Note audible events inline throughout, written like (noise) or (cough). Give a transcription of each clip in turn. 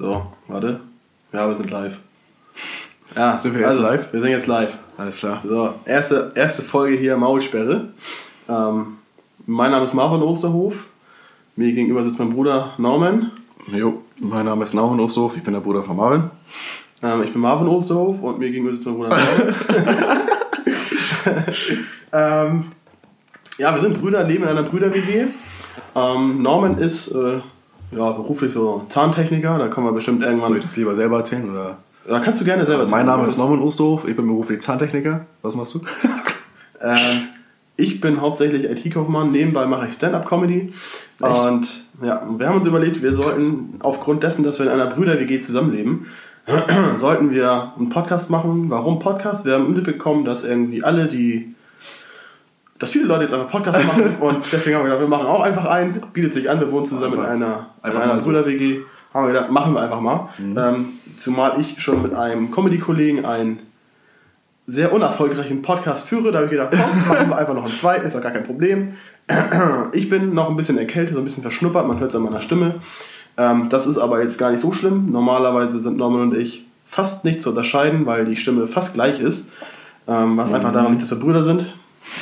So, warte. Ja, wir sind live. Ja, sind wir jetzt also, live? Wir sind jetzt live. Alles klar. So, erste, erste Folge hier Maulsperre. Ähm, mein Name ist Marvin Osterhof. Mir gegenüber sitzt mein Bruder Norman. Jo, mein Name ist Naumann Osterhof, ich bin der Bruder von Marvin. Ähm, ich bin Marvin Osterhof und mir gegenüber sitzt mein Bruder Norman. (laughs) ähm, ja, wir sind Brüder, leben in einer Brüder-WG. Ähm, Norman ist äh, ja, beruflich so Zahntechniker, da kommen wir bestimmt irgendwann. Soll ich das lieber selber erzählen? Oder? Da kannst du gerne selber Mein erzählen. Name ist Norman Osterhof, ich bin beruflich Zahntechniker. Was machst du? (laughs) Ähm, ich bin hauptsächlich IT-Kaufmann, nebenbei mache ich Stand-Up-Comedy. Und ja, wir haben uns überlegt, wir sollten aufgrund dessen, dass wir in einer Brüder-WG zusammenleben, (clears throat) sollten wir einen Podcast machen. Warum Podcast? Wir haben mitbekommen, dass irgendwie alle, die dass viele Leute jetzt einfach Podcast (laughs) machen und deswegen haben wir gedacht, wir machen auch einfach einen, bietet sich an, wir wohnen zusammen in Einfach- einer, in einer mal so. Brüder-WG, haben wir gedacht, machen wir einfach mal. Mhm. Ähm, zumal ich schon mit einem Comedy-Kollegen einen sehr unerfolgreichen Podcast führe. Da habe ich gedacht, komm, machen wir einfach noch einen zweiten, ist doch gar kein Problem. (clears throat) Ich bin noch ein bisschen erkältet, so ein bisschen verschnuppert, man hört es an meiner Stimme. Ähm, das ist aber jetzt gar nicht so schlimm. Normalerweise sind Norman und ich fast nicht zu unterscheiden, weil die Stimme fast gleich ist. Ähm, was einfach daran liegt, dass wir Brüder sind.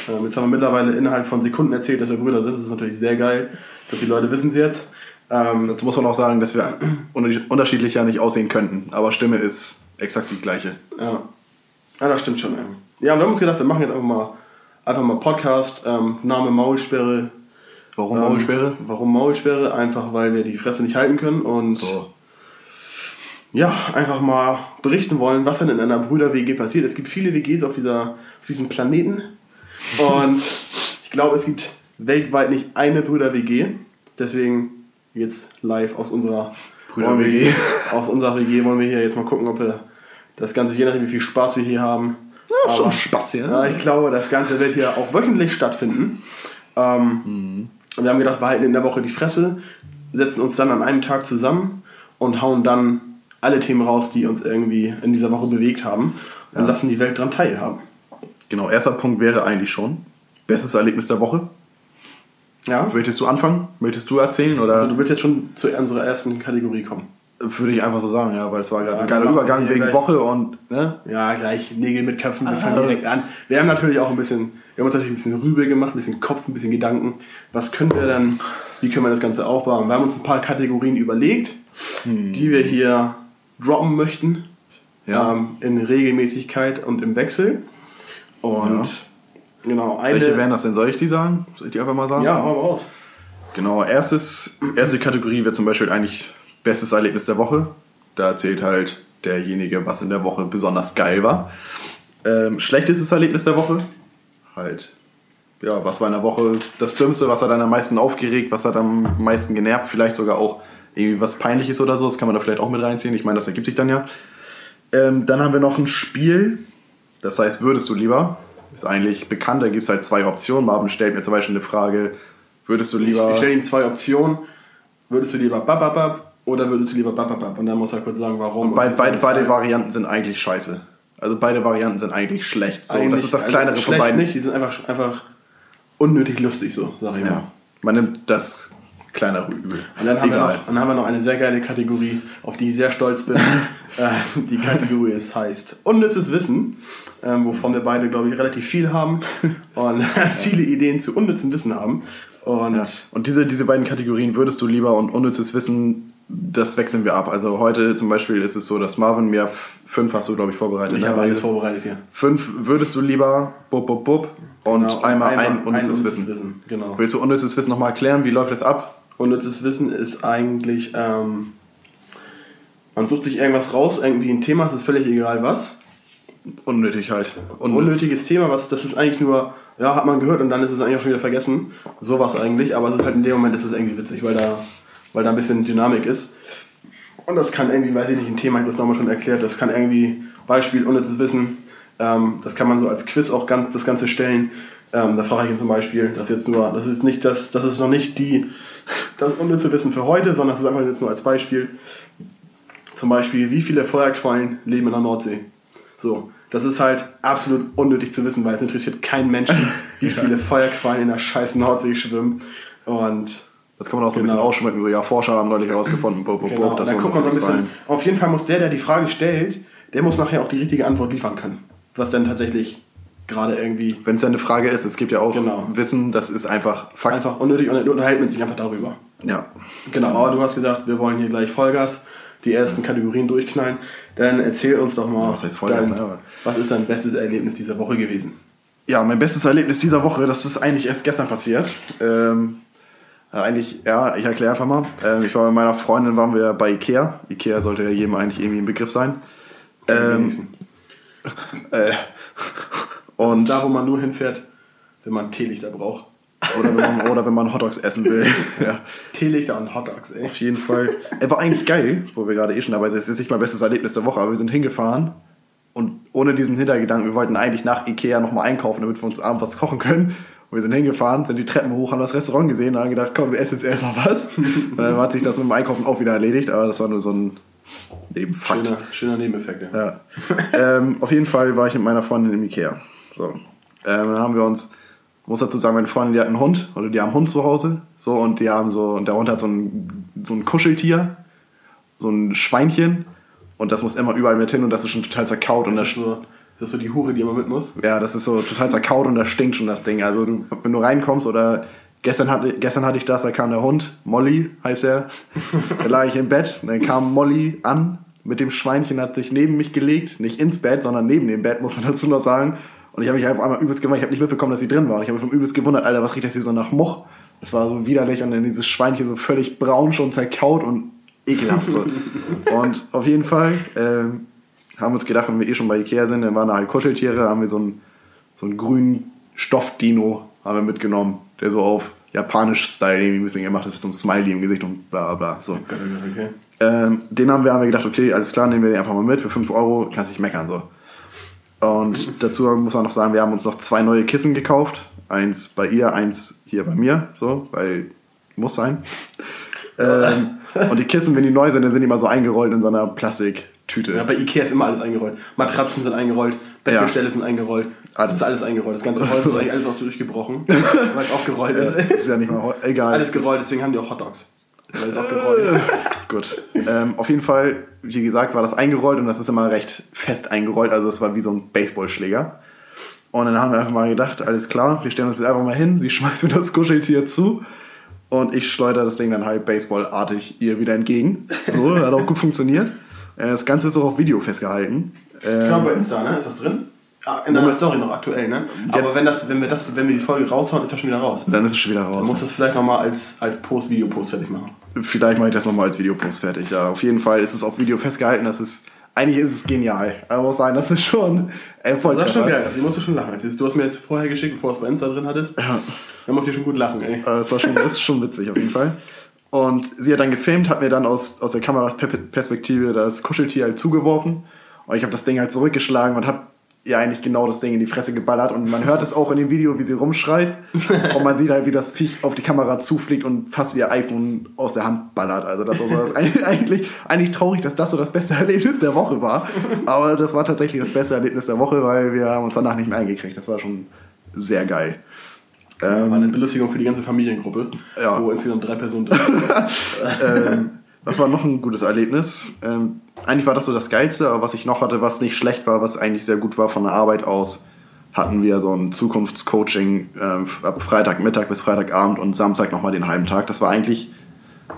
Ähm, jetzt haben wir mittlerweile innerhalb von Sekunden erzählt, dass wir Brüder sind. Das ist natürlich sehr geil. Ich glaube, die Leute wissen es jetzt. Ähm, Dazu muss man auch sagen, dass wir (clears throat) unter- unterschiedlich ja nicht aussehen könnten. Aber Stimme ist exakt die gleiche. Ja. ja, das stimmt schon. Ja, ja und wir haben uns gedacht, wir machen jetzt einfach mal, einfach mal Podcast. Ähm, Name Maulsperre. Warum Ähm, Maulsperre? Warum Maulsperre? Einfach, weil wir die Fresse nicht halten können und So. ja, einfach mal berichten wollen, was denn in einer Brüder-WG passiert. Es gibt viele WGs auf, dieser, auf diesem Planeten und ich glaube, es gibt weltweit nicht eine Brüder-WG. Deswegen jetzt live aus unserer Brüder-WG. Aus unserer WG wollen wir hier jetzt mal gucken, ob wir das Ganze, je nachdem wie viel Spaß wir hier haben. Ja, schon Aber- Spaß hier. Ja, ich glaube, das Ganze wird hier auch wöchentlich stattfinden. Ähm, und Wir haben gedacht, wir halten in der Woche die Fresse, setzen uns dann an einem Tag zusammen und hauen dann alle Themen raus, die uns irgendwie in dieser Woche bewegt haben und lassen die Welt dran teilhaben. Genau, erster Punkt wäre eigentlich schon. Bestes Erlebnis der Woche. Ja? Möchtest du anfangen? Möchtest du erzählen? Oder Also du willst jetzt schon zu unserer ersten Kategorie kommen. würde ich einfach so sagen, ja, weil es war gerade Ja, ein geiler Übergang wegen gleich- Woche und ne? Ja, gleich Nägel mit Köpfen, wir fangen direkt an. Wir haben natürlich auch ein bisschen, wir haben uns natürlich ein bisschen Rübe gemacht, ein bisschen Kopf, ein bisschen Gedanken. Was können wir dann, wie können wir das Ganze aufbauen? Wir haben uns ein paar Kategorien überlegt, die wir hier droppen möchten. Ja. Ähm, in Regelmäßigkeit und im Wechsel. Und genau, eine. Welche wären das denn? Soll ich die sagen? Soll ich die einfach mal sagen? Ja, hau mal raus. Genau, erstes, erste Kategorie wäre zum Beispiel eigentlich bestes Erlebnis der Woche. Da erzählt halt derjenige, was in der Woche besonders geil war. Ähm, schlechtestes Erlebnis der Woche. Halt, ja, was war in der Woche das Dümmste, was hat einen am meisten aufgeregt, was hat am meisten genervt, vielleicht sogar auch irgendwie was Peinliches oder so, das kann man da vielleicht auch mit reinziehen. Ich meine, das ergibt sich dann ja. Ähm, dann haben wir noch ein Spiel, das heißt, würdest du lieber? Ist eigentlich bekannt, da gibt es halt zwei Optionen. Marvin stellt mir zum Beispiel eine Frage, würdest du Ich, lieber... ich stelle ihm zwei Optionen. Würdest du lieber bababab oder würdest du lieber bababab? Und dann muss er kurz sagen, warum. Und beide, ist beide halt- Varianten sind eigentlich scheiße. Also beide Varianten sind eigentlich schlecht. So, Eigentlich- das ist das also kleinere von schlecht beiden. nicht, die sind einfach, einfach unnötig lustig, so, sag ich mal. Ja. Man nimmt das kleinere Übel. Und dann haben, wir Egal. noch, dann haben wir noch eine sehr geile Kategorie, auf die ich sehr stolz bin. (laughs) äh, die Kategorie ist, heißt Unnützes Wissen, ähm, wovon wir beide, glaube ich, relativ viel haben (laughs) und (laughs) viele Ideen zu unnützem Wissen haben. Und Ja. Und diese, diese beiden Kategorien würdest du lieber und unnützes Wissen, das wechseln wir ab. Also heute zum Beispiel ist es so, dass Marvin mir fünf hast du, glaube ich, vorbereitet. ich ne? habe alles vorbereitet hier. Fünf würdest du lieber bub, bub, bub und Genau, einmal, ein unnützes Wissen. Genau. Willst du unnützes Wissen nochmal erklären? Wie läuft das ab? Unnützes Wissen ist eigentlich, ähm, man sucht sich irgendwas raus, irgendwie ein Thema, es ist völlig egal was. Unnötig halt. Unnütz. unnötiges Thema, was das ist eigentlich nur, ja, hat man gehört und dann ist es eigentlich auch schon wieder vergessen. Sowas eigentlich, aber es ist halt in dem Moment ist es irgendwie witzig, weil da, weil da ein bisschen Dynamik ist. Und das kann irgendwie, weiß ich nicht, ein Thema, ich habe das nochmal schon erklärt, das kann irgendwie, Beispiel, unnützes Wissen, ähm, das kann man so als Quiz auch ganz, das Ganze stellen. Ähm, da frage ich ihn zum Beispiel, das jetzt nur, das ist nicht das, das ist noch nicht die, das unnütze Wissen für heute, sondern das ist einfach jetzt nur als Beispiel. Zum Beispiel, wie viele Feuerquallen leben in der Nordsee? So, das ist halt absolut unnötig zu wissen, weil es interessiert keinen Menschen, (laughs) wie viele Feuerquallen in der scheiß Nordsee schwimmen. Und Das kann man auch so ein Genau. bisschen ausschmücken. So, ja, Forscher haben neulich herausgefunden, bo, bo, Genau, bo, das dann guckt man so ein bisschen. Auf jeden Fall muss der, der die Frage stellt, der muss nachher auch die richtige Antwort liefern können. Was dann tatsächlich gerade irgendwie Wenn es ja eine Frage ist, es gibt ja auch Genau. Wissen, das ist einfach Fakt. einfach unnötig und unterhält man sich einfach darüber. Ja. Genau, aber du hast gesagt, wir wollen hier gleich Vollgas, die ersten Kategorien durchknallen. Dann erzähl uns doch mal, Was heißt Vollgas, dein, was ist dein bestes Erlebnis dieser Woche gewesen? Ja, mein bestes Erlebnis dieser Woche, das ist eigentlich erst gestern passiert. Ähm, ja, eigentlich, ja, ich erkläre einfach mal. Ähm, ich war mit meiner Freundin, waren wir bei Ikea. Ikea sollte ja jedem eigentlich irgendwie ein Begriff sein. Ähm, (laughs) äh, und und, da, wo man nur hinfährt, wenn man Teelichter braucht. oder, wenn man, oder wenn man Hotdogs essen will. (laughs) ja. Teelichter und Hotdogs, ey. Auf jeden Fall. Er war eigentlich geil, wo wir gerade eh schon dabei sind. Es ist nicht mein bestes Erlebnis der Woche, aber wir sind hingefahren und ohne diesen Hintergedanken, wir wollten eigentlich nach Ikea nochmal einkaufen, damit wir uns abends was kochen können. Und wir sind hingefahren, sind die Treppen hoch, haben das Restaurant gesehen und haben gedacht, komm, wir essen jetzt erstmal was. (laughs) und dann hat sich das mit dem Einkaufen auch wieder erledigt, aber das war nur so ein Nebenfakt. Schöner, schöner Nebeneffekt, ja. Ja. ähm, auf jeden Fall war ich mit meiner Freundin im Ikea. So. Ähm, dann haben wir uns, muss dazu sagen, meine Freundin, die hat einen Hund, oder die haben einen Hund zu Hause. So, und die haben so, und der Hund hat so ein, so ein Kuscheltier, so ein Schweinchen. Und das muss immer überall mit hin und das ist schon total zerkaut. Und Ist das, so, ist das so die Hure, die immer mit muss? ja, das ist so total zerkaut und das stinkt schon das Ding. Also du, wenn du reinkommst oder gestern hatte, gestern hatte ich das, da kam der Hund, Molly heißt er, (laughs) da lag ich im Bett und dann kam Molly an mit dem Schweinchen, hat sich neben mich gelegt, nicht ins Bett, sondern neben dem Bett, muss man dazu noch sagen. Und ich habe mich auf einmal übelst gewundert, ich habe nicht mitbekommen, dass sie drin war. Ich habe mich vom übelst gewundert, Alter, was riecht das hier so nach Much? Das war so widerlich und dann dieses Schweinchen so völlig braun schon zerkaut und ekelhaft. So. (laughs) und auf jeden Fall ähm, haben wir uns gedacht, wenn wir eh schon bei Ikea sind, dann waren da halt Kuscheltiere, haben wir so einen, so einen grünen Stoffdino haben wir mitgenommen, der so auf japanisch Style irgendwie ein bisschen gemacht ist, mit so einem Smiley im Gesicht und bla bla bla. So. Okay. Ähm, den haben wir, haben wir gedacht, okay, alles klar, nehmen wir den einfach mal mit. Für 5 Euro kannst nicht meckern. So. Und dazu muss man noch sagen, wir haben uns noch zwei neue Kissen gekauft. Eins bei ihr, eins hier bei mir. So, weil muss sein. Ähm, (laughs) und die Kissen, wenn die neu sind, dann sind die mal so eingerollt in so einer Plastiktüte. Ja, bei Ikea ist immer alles eingerollt. Matratzen sind eingerollt, Bettgestelle sind eingerollt. Das Alles. ist alles eingerollt. Das ganze (laughs) Holz ist eigentlich alles auch durchgebrochen, (laughs) weil es aufgerollt Ja, ist. das ist ja nicht mal heu- Ist egal. alles gerollt, deswegen haben die auch Hotdogs. Weil es auch gerollt ist. (laughs) Gut. Ähm, auf jeden Fall, wie gesagt, war das eingerollt und das ist immer recht fest eingerollt. Also es war wie so ein Baseballschläger. Und dann haben wir einfach mal gedacht, alles klar, wir stellen uns jetzt einfach mal hin. Sie schmeißt mir das Kuscheltier zu und ich schleudere das Ding dann halt baseballartig ihr wieder entgegen. So, hat auch gut funktioniert. Äh, Das Ganze ist auch auf Video festgehalten. Ähm, Genau, bei Insta, ne? Ist das drin? In deiner Story noch aktuell, ne? Aber wenn, das, wenn, wir das, wenn wir die Folge raushauen, ist das schon wieder raus. dann ist es schon wieder Dann raus. musst du es vielleicht nochmal als, als Post, Video-Post fertig machen. Vielleicht mache ich das nochmal als Videopost fertig. Ja, auf jeden Fall ist es auf Video festgehalten. Das ist, eigentlich ist es genial. Aber muss sagen, das ist schon Erfolg. Das ist schon geil, also ich musste schon lachen. Du hast mir jetzt vorher geschickt, bevor du es bei Insta drin hattest. Ja. Da musste ich schon gut lachen, ey. Äh, Das war schon, das ist schon witzig auf jeden Fall. Und sie hat dann gefilmt, hat mir dann aus, aus der Kameraperspektive das Kuscheltier halt zugeworfen. Und ich habe das Ding halt zurückgeschlagen und habe ihr eigentlich genau das Ding in die Fresse geballert. Und man hört es auch in dem Video, wie sie rumschreit. Und man sieht halt, wie das Viech auf die Kamera zufliegt und fast ihr iPhone aus der Hand ballert. Also das war das eigentlich, eigentlich traurig, dass das so das beste Erlebnis der Woche war. Aber das war tatsächlich das beste Erlebnis der Woche, weil wir haben uns danach nicht mehr eingekriegt. Das war schon sehr geil. War eine Belustigung für die ganze Familiengruppe, Ja. wo insgesamt drei Personen drin sind. (laughs) ähm, was war noch ein gutes Erlebnis? Ähm, eigentlich war das so das Geilste, aber was ich noch hatte, was nicht schlecht war, was eigentlich sehr gut war von der Arbeit aus, hatten wir so ein Zukunftscoaching ähm, ab Freitagmittag bis Freitagabend und Samstag nochmal den halben Tag. Das war eigentlich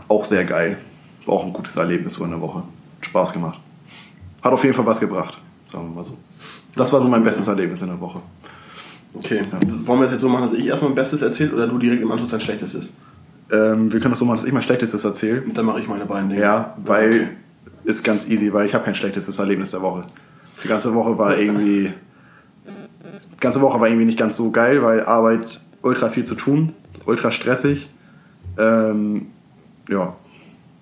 auch sehr geil. War auch ein gutes Erlebnis so in der Woche. Spaß gemacht. Hat auf jeden Fall was gebracht, sagen wir mal so. Das war so mein bestes Erlebnis in der Woche. Okay, wollen wir das jetzt so machen, dass ich erstmal ein Bestes erzähle oder du direkt im Anschluss dein Schlechtestes? Ähm, wir können das so machen, dass ich mein Schlechtestes erzähle. Und dann mache ich meine beiden Dinge. Ja, weil Okay. Ist ganz easy, weil ich habe kein schlechtes Erlebnis der Woche. Die ganze Woche war irgendwie die ganze Woche war irgendwie nicht ganz so geil, weil Arbeit ultra viel zu tun, ultra stressig. Ähm, ja,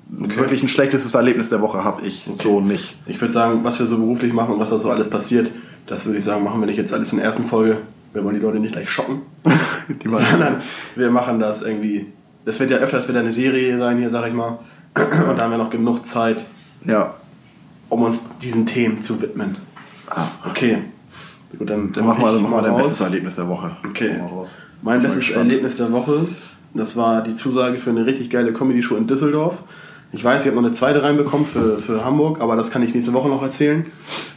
wirklich ein schlechtes Erlebnis der Woche habe ich so nicht. Ich würde sagen, was wir so beruflich machen und was da so alles passiert, das würde ich sagen, machen wir nicht jetzt alles in der ersten Folge. Wir wollen die Leute nicht gleich schocken. (laughs) Sondern wir machen das irgendwie. Das wird ja öfters wieder eine Serie sein hier, sag ich mal. Und da haben wir noch genug Zeit, Ja, um uns diesen Themen zu widmen. Ah, Okay. Gut, dann, dann mach mal, mach mal dein raus. bestes Erlebnis der Woche. Okay. Mein bestes gespannt. Erlebnis der Woche Das war die Zusage für eine richtig geile Comedy-Show in Düsseldorf. Ich weiß, ich habe noch eine zweite reinbekommen für, für Hamburg, aber das kann ich nächste Woche noch erzählen.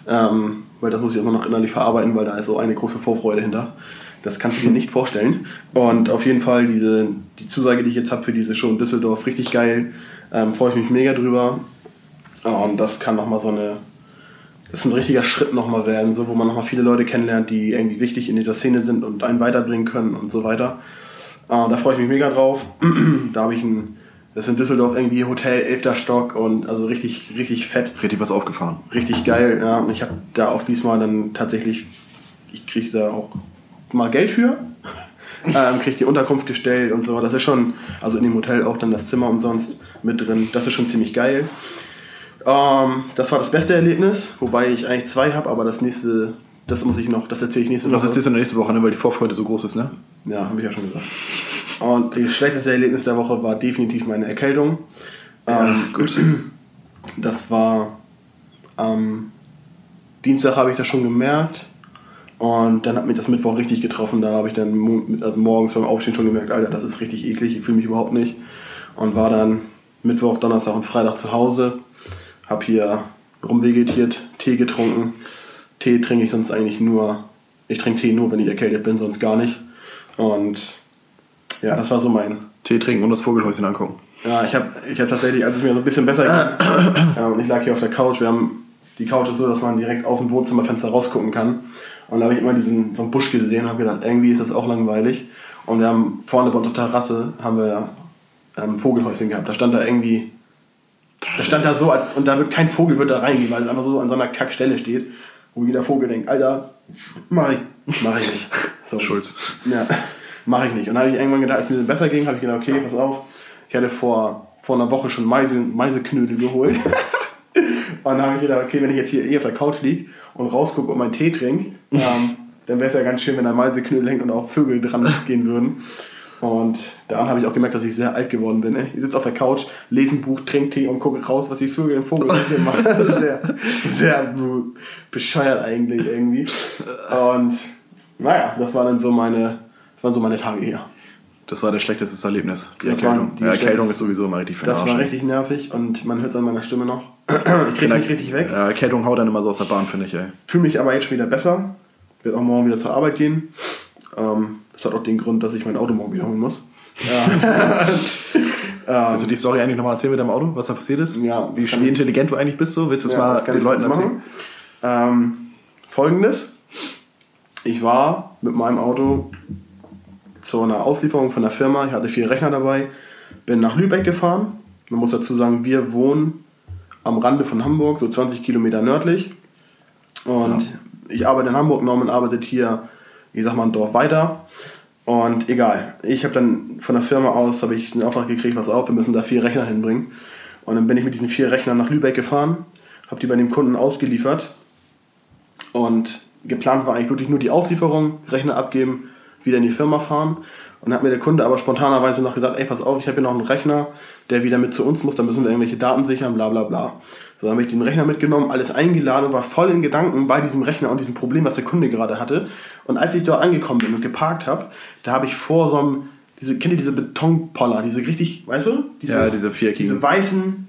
Ähm, weil das muss ich auch noch innerlich verarbeiten, weil da ist so eine große Vorfreude hinter. Das kannst du dir nicht vorstellen. Und auf jeden Fall diese, die Zusage, die ich jetzt habe für diese Show in Düsseldorf, richtig geil. Ähm, Freue ich mich mega drüber. Und das kann nochmal so eine, das ist ein richtiger Schritt nochmal werden, so, wo man nochmal viele Leute kennenlernt, die irgendwie wichtig in dieser Szene sind und einen weiterbringen können und so weiter. Äh, da freue ich mich mega drauf. (clears throat) da habe ich ein, das ist in Düsseldorf irgendwie Hotel, 11. Stock und also richtig, richtig fett. Richtig was aufgefahren. Richtig geil, ja. Und ich habe da auch diesmal dann tatsächlich, ich kriege da auch mal Geld für. (laughs) ähm, kriege die Unterkunft gestellt und so. Das ist schon, also in dem Hotel auch dann das Zimmer umsonst mit drin. Das ist schon ziemlich geil. Ähm, das war das beste Erlebnis, wobei ich eigentlich zwei habe, aber das nächste, das muss ich noch, das erzähle ich nächste Und das Woche. ist jetzt in der nächsten Woche, ne, weil die Vorfreude so groß ist, ne? Ja, habe ich ja schon gesagt. Und das schlechteste Erlebnis der Woche war definitiv meine Erkältung. Ähm, gut. (clears throat) Das war am Dienstag habe ich das schon gemerkt. Und dann hat mich das Mittwoch richtig getroffen. Da habe ich dann also morgens beim Aufstehen schon gemerkt, Alter, das ist richtig eklig, ich fühle mich überhaupt nicht. Und war dann Mittwoch, Donnerstag und Freitag zu Hause. Hab hier rumvegetiert, Tee getrunken. Tee trinke ich sonst eigentlich nur. Ich trinke Tee nur, wenn ich erkältet bin, sonst gar nicht. Und ja, das war so mein. Tee trinken und das Vogelhäuschen angucken. Ja, ich habe ich hab tatsächlich, als es mir so ein bisschen besser ging, (coughs) ja, und ich lag hier auf der Couch, wir haben, die Couch ist so, dass man direkt aus dem Wohnzimmerfenster rausgucken kann. Und da habe ich immer diesen, so einen Busch gesehen und habe gedacht, irgendwie ist das auch langweilig. Und wir haben vorne bei der Terrasse haben wir ähm, ein Vogelhäuschen gehabt. Da stand da irgendwie, da stand da so, als, und da wird kein Vogel wird da reingehen, weil es einfach so an so einer Kackstelle steht, wo jeder Vogel denkt, Alter, mach ich, mach ich nicht. (laughs) So. Schulz. Ja, mache ich nicht. Und dann habe ich irgendwann gedacht, als es mir besser ging, habe ich gedacht, okay, pass auf. Ich hatte vor, vor einer Woche schon Meise, Meiseknödel geholt. (laughs) und dann habe ich gedacht, okay, wenn ich jetzt hier eh auf der Couch liege und rausgucke und meinen Tee trinke, ähm, dann wäre es ja ganz schön, wenn da Meiseknödel hängt und auch Vögel dran gehen würden. Und daran habe ich auch gemerkt, dass ich sehr alt geworden bin. ey. Ich sitze auf der Couch, lese ein Buch, trinke Tee und gucke raus, was die Vögel im Vogelhäuschen (laughs) machen. sehr, sehr bescheuert eigentlich irgendwie. Und naja, das war dann so meine, das waren so meine Tage hier. Das war das schlechteste Erlebnis. Die Das Erkältung. waren die ja, Erkältung ist sowieso immer richtig für Das war richtig nervig und man hört es an meiner Stimme noch. (clears throat) Ich kriege nicht richtig weg. Ja, Erkältung haut dann immer so aus der Bahn, finde ich. Fühle mich aber jetzt schon wieder besser. Wird auch morgen wieder zur Arbeit gehen. Ähm, das hat auch den Grund, dass ich mein Auto morgen wieder holen muss. (laughs) Also die Story eigentlich nochmal erzählen mit deinem Auto, was da passiert ist? Ja, Wie, wie intelligent du eigentlich bist, so? Willst du es mal das kann den Leuten erzählen? Ähm, Folgendes. Ich war mit meinem Auto zu einer Auslieferung von der Firma. Ich hatte vier Rechner dabei. Bin nach Lübeck gefahren. Man muss dazu sagen, wir wohnen am Rande von Hamburg, so 20 Kilometer nördlich. Und ich arbeite in Hamburg, Norman arbeitet hier, ich sag mal, ein Dorf weiter. Und egal, ich habe dann von der Firma aus habe ich einen Auftrag gekriegt, pass auf, wir müssen da vier Rechner hinbringen. Und dann bin ich mit diesen vier Rechnern nach Lübeck gefahren, habe die bei dem Kunden ausgeliefert. Und geplant war eigentlich wirklich nur die Auslieferung, Rechner abgeben, wieder in die Firma fahren. Und dann hat mir der Kunde aber spontanerweise noch gesagt, ey, pass auf, ich habe hier noch einen Rechner, der wieder mit zu uns muss, da müssen wir irgendwelche Daten sichern, bla bla bla. So, dann habe ich den Rechner mitgenommen, alles eingeladen und war voll in Gedanken bei diesem Rechner und diesem Problem, was der Kunde gerade hatte. Und als ich dort angekommen bin und geparkt habe, da habe ich vor so einem, diese, kennt ihr diese Betonpoller, diese richtig, weißt du? Dieses, Ja, diese viereckigen. Diese weißen,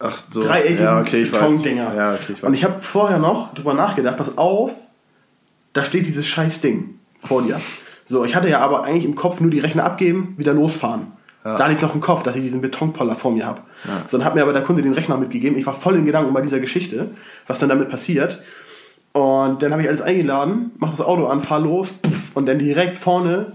Ach so. dreieckigen ja, okay. Betondinger. Ja, okay, ich weiß. Und ich habe vorher noch drüber nachgedacht, pass auf, da steht dieses scheiß Ding vor dir. So, ich hatte ja aber eigentlich im Kopf nur die Rechner abgeben, wieder losfahren. Ja. Da liegt noch im Kopf, dass ich diesen Betonpoller vor mir habe. So, dann hat mir aber der Kunde den Rechner mitgegeben. Ich war voll in Gedanken bei dieser Geschichte, was dann damit passiert. Und dann habe ich alles eingeladen, mach das Auto an, fahr los, puff, und dann direkt vorne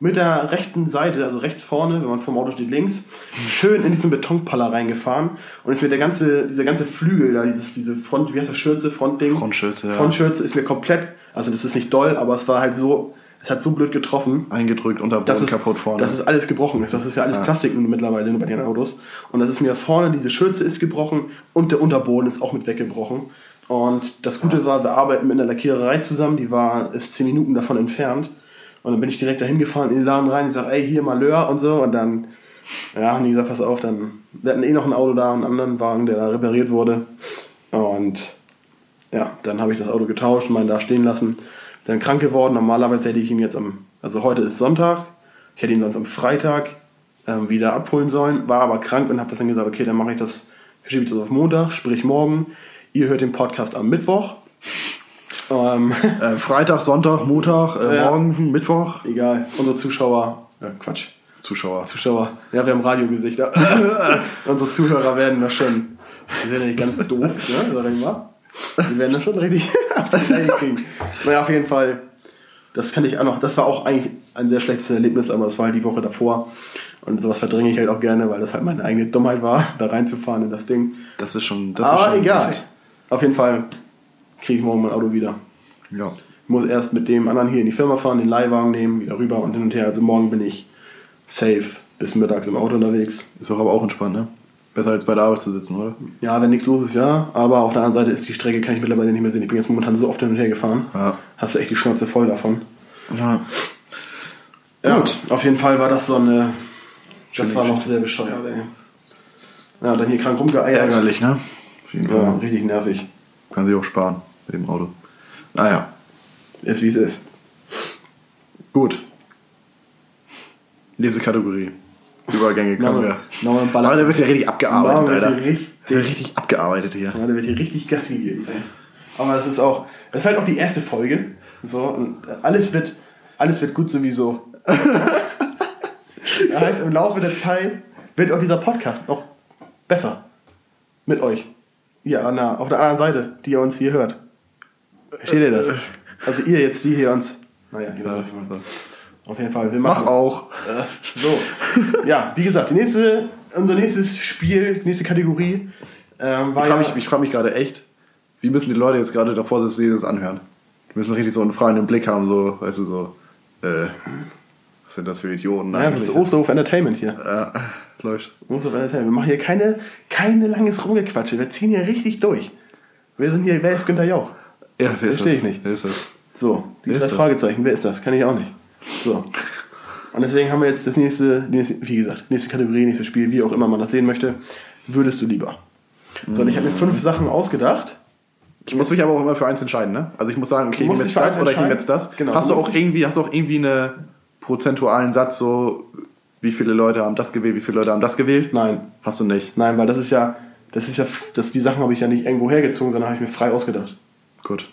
mit der rechten Seite, also rechts vorne, wenn man vom Auto steht, links, schön in diesen Betonpaller reingefahren und ist mir der ganze, dieser ganze Flügel da, dieses, diese Front, wie heißt das, Schürze, Frontding? Frontschürze, ja. Frontschürze ist mir komplett, also das ist nicht doll, aber es war halt so, es hat so blöd getroffen, Eingedrückt, Unterboden dass es, kaputt vorne. dass es alles gebrochen ist. Das ist ja alles Plastik nun mittlerweile bei den Autos. Und das ist mir vorne, diese Schürze ist gebrochen und der Unterboden ist auch mit weggebrochen. Und das Gute war, wir arbeiten mit einer Lackiererei zusammen, die war, ist 10 Minuten davon entfernt. Und dann bin ich direkt dahin gefahren in den Laden rein und sage, ey, hier Malheur und so. Und dann, ja, haben die gesagt, pass auf, dann, wir hatten eh noch ein Auto da, einen anderen Wagen, der da repariert wurde. Und ja, dann habe ich das Auto getauscht, meinen da stehen lassen. Dann krank geworden. Normalerweise hätte ich ihn jetzt am, also heute ist Sonntag. Ich hätte ihn sonst am Freitag ähm, wieder abholen sollen, war aber krank und habe das dann gesagt, okay, dann mache ich das, verschiebe ich das auf Montag, sprich morgen. Ihr hört den Podcast am Mittwoch. Ähm, (laughs) Äh, Freitag, Sonntag, Montag, äh, Ja. morgen, Mittwoch. egal, unsere Zuschauer, ja, Quatsch, Zuschauer. Zuschauer, ja, wir haben Radiogesichter. (laughs) unsere Zuhörer werden das schon, die sind ja nicht ganz (laughs) doof, ne, sag ich mal. Die werden das schon richtig (laughs) auf das Ende kriegen. Naja, auf jeden Fall, das kann ich auch noch, das war auch eigentlich ein sehr schlechtes Erlebnis, aber das war halt die Woche davor. Und sowas verdränge ich halt auch gerne, weil das halt meine eigene Dummheit war, da reinzufahren in das Ding. Das ist schon. Das ist aber schon egal. richtig. Auf jeden Fall kriege ich morgen mein Auto wieder. Ja. Ich muss erst mit dem anderen hier in die Firma fahren, den Leihwagen nehmen, wieder rüber und hin und her. Also morgen bin ich safe bis mittags im Auto unterwegs. Ist doch aber auch entspannt, ne? Besser als bei der Arbeit zu sitzen, oder? Ja, wenn nichts los ist, ja. Aber auf der anderen Seite ist die Strecke, kann ich mittlerweile nicht mehr sehen. Ich bin jetzt momentan so oft hin und her gefahren. Ja. Hast du echt die Schnauze voll davon. Ja. Ja, Gut. auf jeden Fall war das so eine. Das Schöne war noch sehr bescheuert, ey. Ja, dann hier krank rumgeeiert. Ärgerlich, ne? Ja, richtig nervig. Kann sich auch sparen mit dem Auto. Naja. Ist wie es ist. Gut. Nächste Kategorie. Übergänge kommen wir. Nochmal ein Baller. Aber der wird ja richtig abgearbeitet, wird Alter. richtig- Der wird richtig abgearbeitet hier. Ja, da wird hier richtig Gas gegeben. Aber es ist auch, das ist halt auch die erste Folge. So, und alles wird, alles wird gut sowieso. (laughs) das heißt, im Laufe der Zeit wird auch dieser Podcast noch besser. Mit euch. Ihr an der, auf der anderen Seite, die ihr uns hier hört. Versteht ihr das? (laughs) Also ihr jetzt, die hier uns. Naja, ihr wisst, was ich meine. Auf jeden Fall, wir machen Mach auch. äh, so. Ja, wie gesagt, die nächste, unser nächstes Spiel, nächste Kategorie ähm, war Ich ja, frage mich, ich frag mich gerade echt, wie müssen die Leute jetzt gerade davor sitzen, die das anhören? Die müssen richtig so einen fragenden Blick haben, so, weißt du, so, äh, was sind das für Idioten? Ja, das ist? Osterhof Entertainment hier. Ja, läuft. Osterhof Entertainment. Wir machen hier keine, keine langes Rumgequatsche. Wir ziehen hier richtig durch. Wir sind hier, wer ist Günther Jauch? Ja, wer ist Versteh das? ich nicht. Wer ist das? So, die Wer drei? Fragezeichen. Wer ist das? Kann ich auch nicht. So. Und deswegen haben wir jetzt das nächste, wie gesagt, nächste Kategorie, nächstes Spiel, wie auch immer man das sehen möchte. Würdest du lieber? So, und ich habe mir fünf Sachen ausgedacht. Ich muss mich aber auch immer für eins entscheiden, ne? Also ich muss sagen, okay, ich nehme jetzt für das eins oder ich nehme jetzt das. Genau, hast du auch irgendwie, hast du auch irgendwie einen prozentualen Satz, so wie viele Leute haben das gewählt, wie viele Leute haben das gewählt? Nein. Hast du nicht. Nein, weil das ist ja, das ist ja, das, die Sachen habe ich ja nicht irgendwo hergezogen, sondern habe ich mir frei ausgedacht. Gut.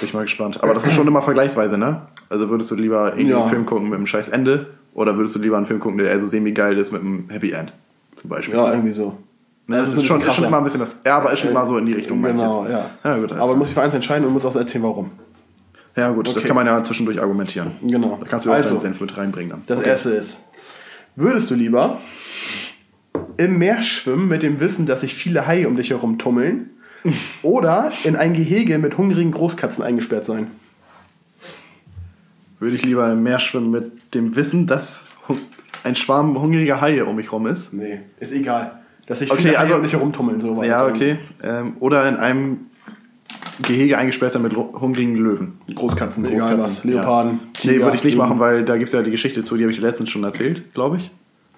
Bin ich mal gespannt. Aber das ist schon immer vergleichsweise, ne? Also würdest du lieber irgendwie Ja. einen Film gucken mit einem scheiß Ende oder würdest du lieber einen Film gucken, der eher so semi-geil ist mit einem Happy End? Zum Beispiel. Ja, irgendwie so. Ne, das ist schon, ist schon immer ein bisschen das. Ja, aber ist schon Äh, immer so in die Richtung. Genau, ja. Ja, gut. Aber also. muss ich für eins entscheiden und muss auch erzählen, warum. ja, gut. Das Okay. kann man ja zwischendurch argumentieren. Genau. Da kannst du auch Also. deinen Senf mit reinbringen dann. Das Okay. erste ist, würdest du lieber im Meer schwimmen mit dem Wissen, dass sich viele Haie um dich herum tummeln (laughs) oder in ein Gehege mit hungrigen Großkatzen eingesperrt sein? Würde ich lieber im Meer schwimmen mit dem Wissen, dass ein Schwarm hungriger Haie um mich rum ist. Nee, ist egal. Dass sich Okay, viele Haie also- um dich herumtummeln. So Ja, okay. Ähm, oder in einem Gehege eingesperrt sein mit hungrigen Löwen. irgendwie. Großkatzen, egal was. Großkatzen, Leoparden, Ja. Tiger, nee, würde ich nicht Löwen. machen, weil da gibt es ja die Geschichte zu, die habe ich letztens schon erzählt, glaube ich.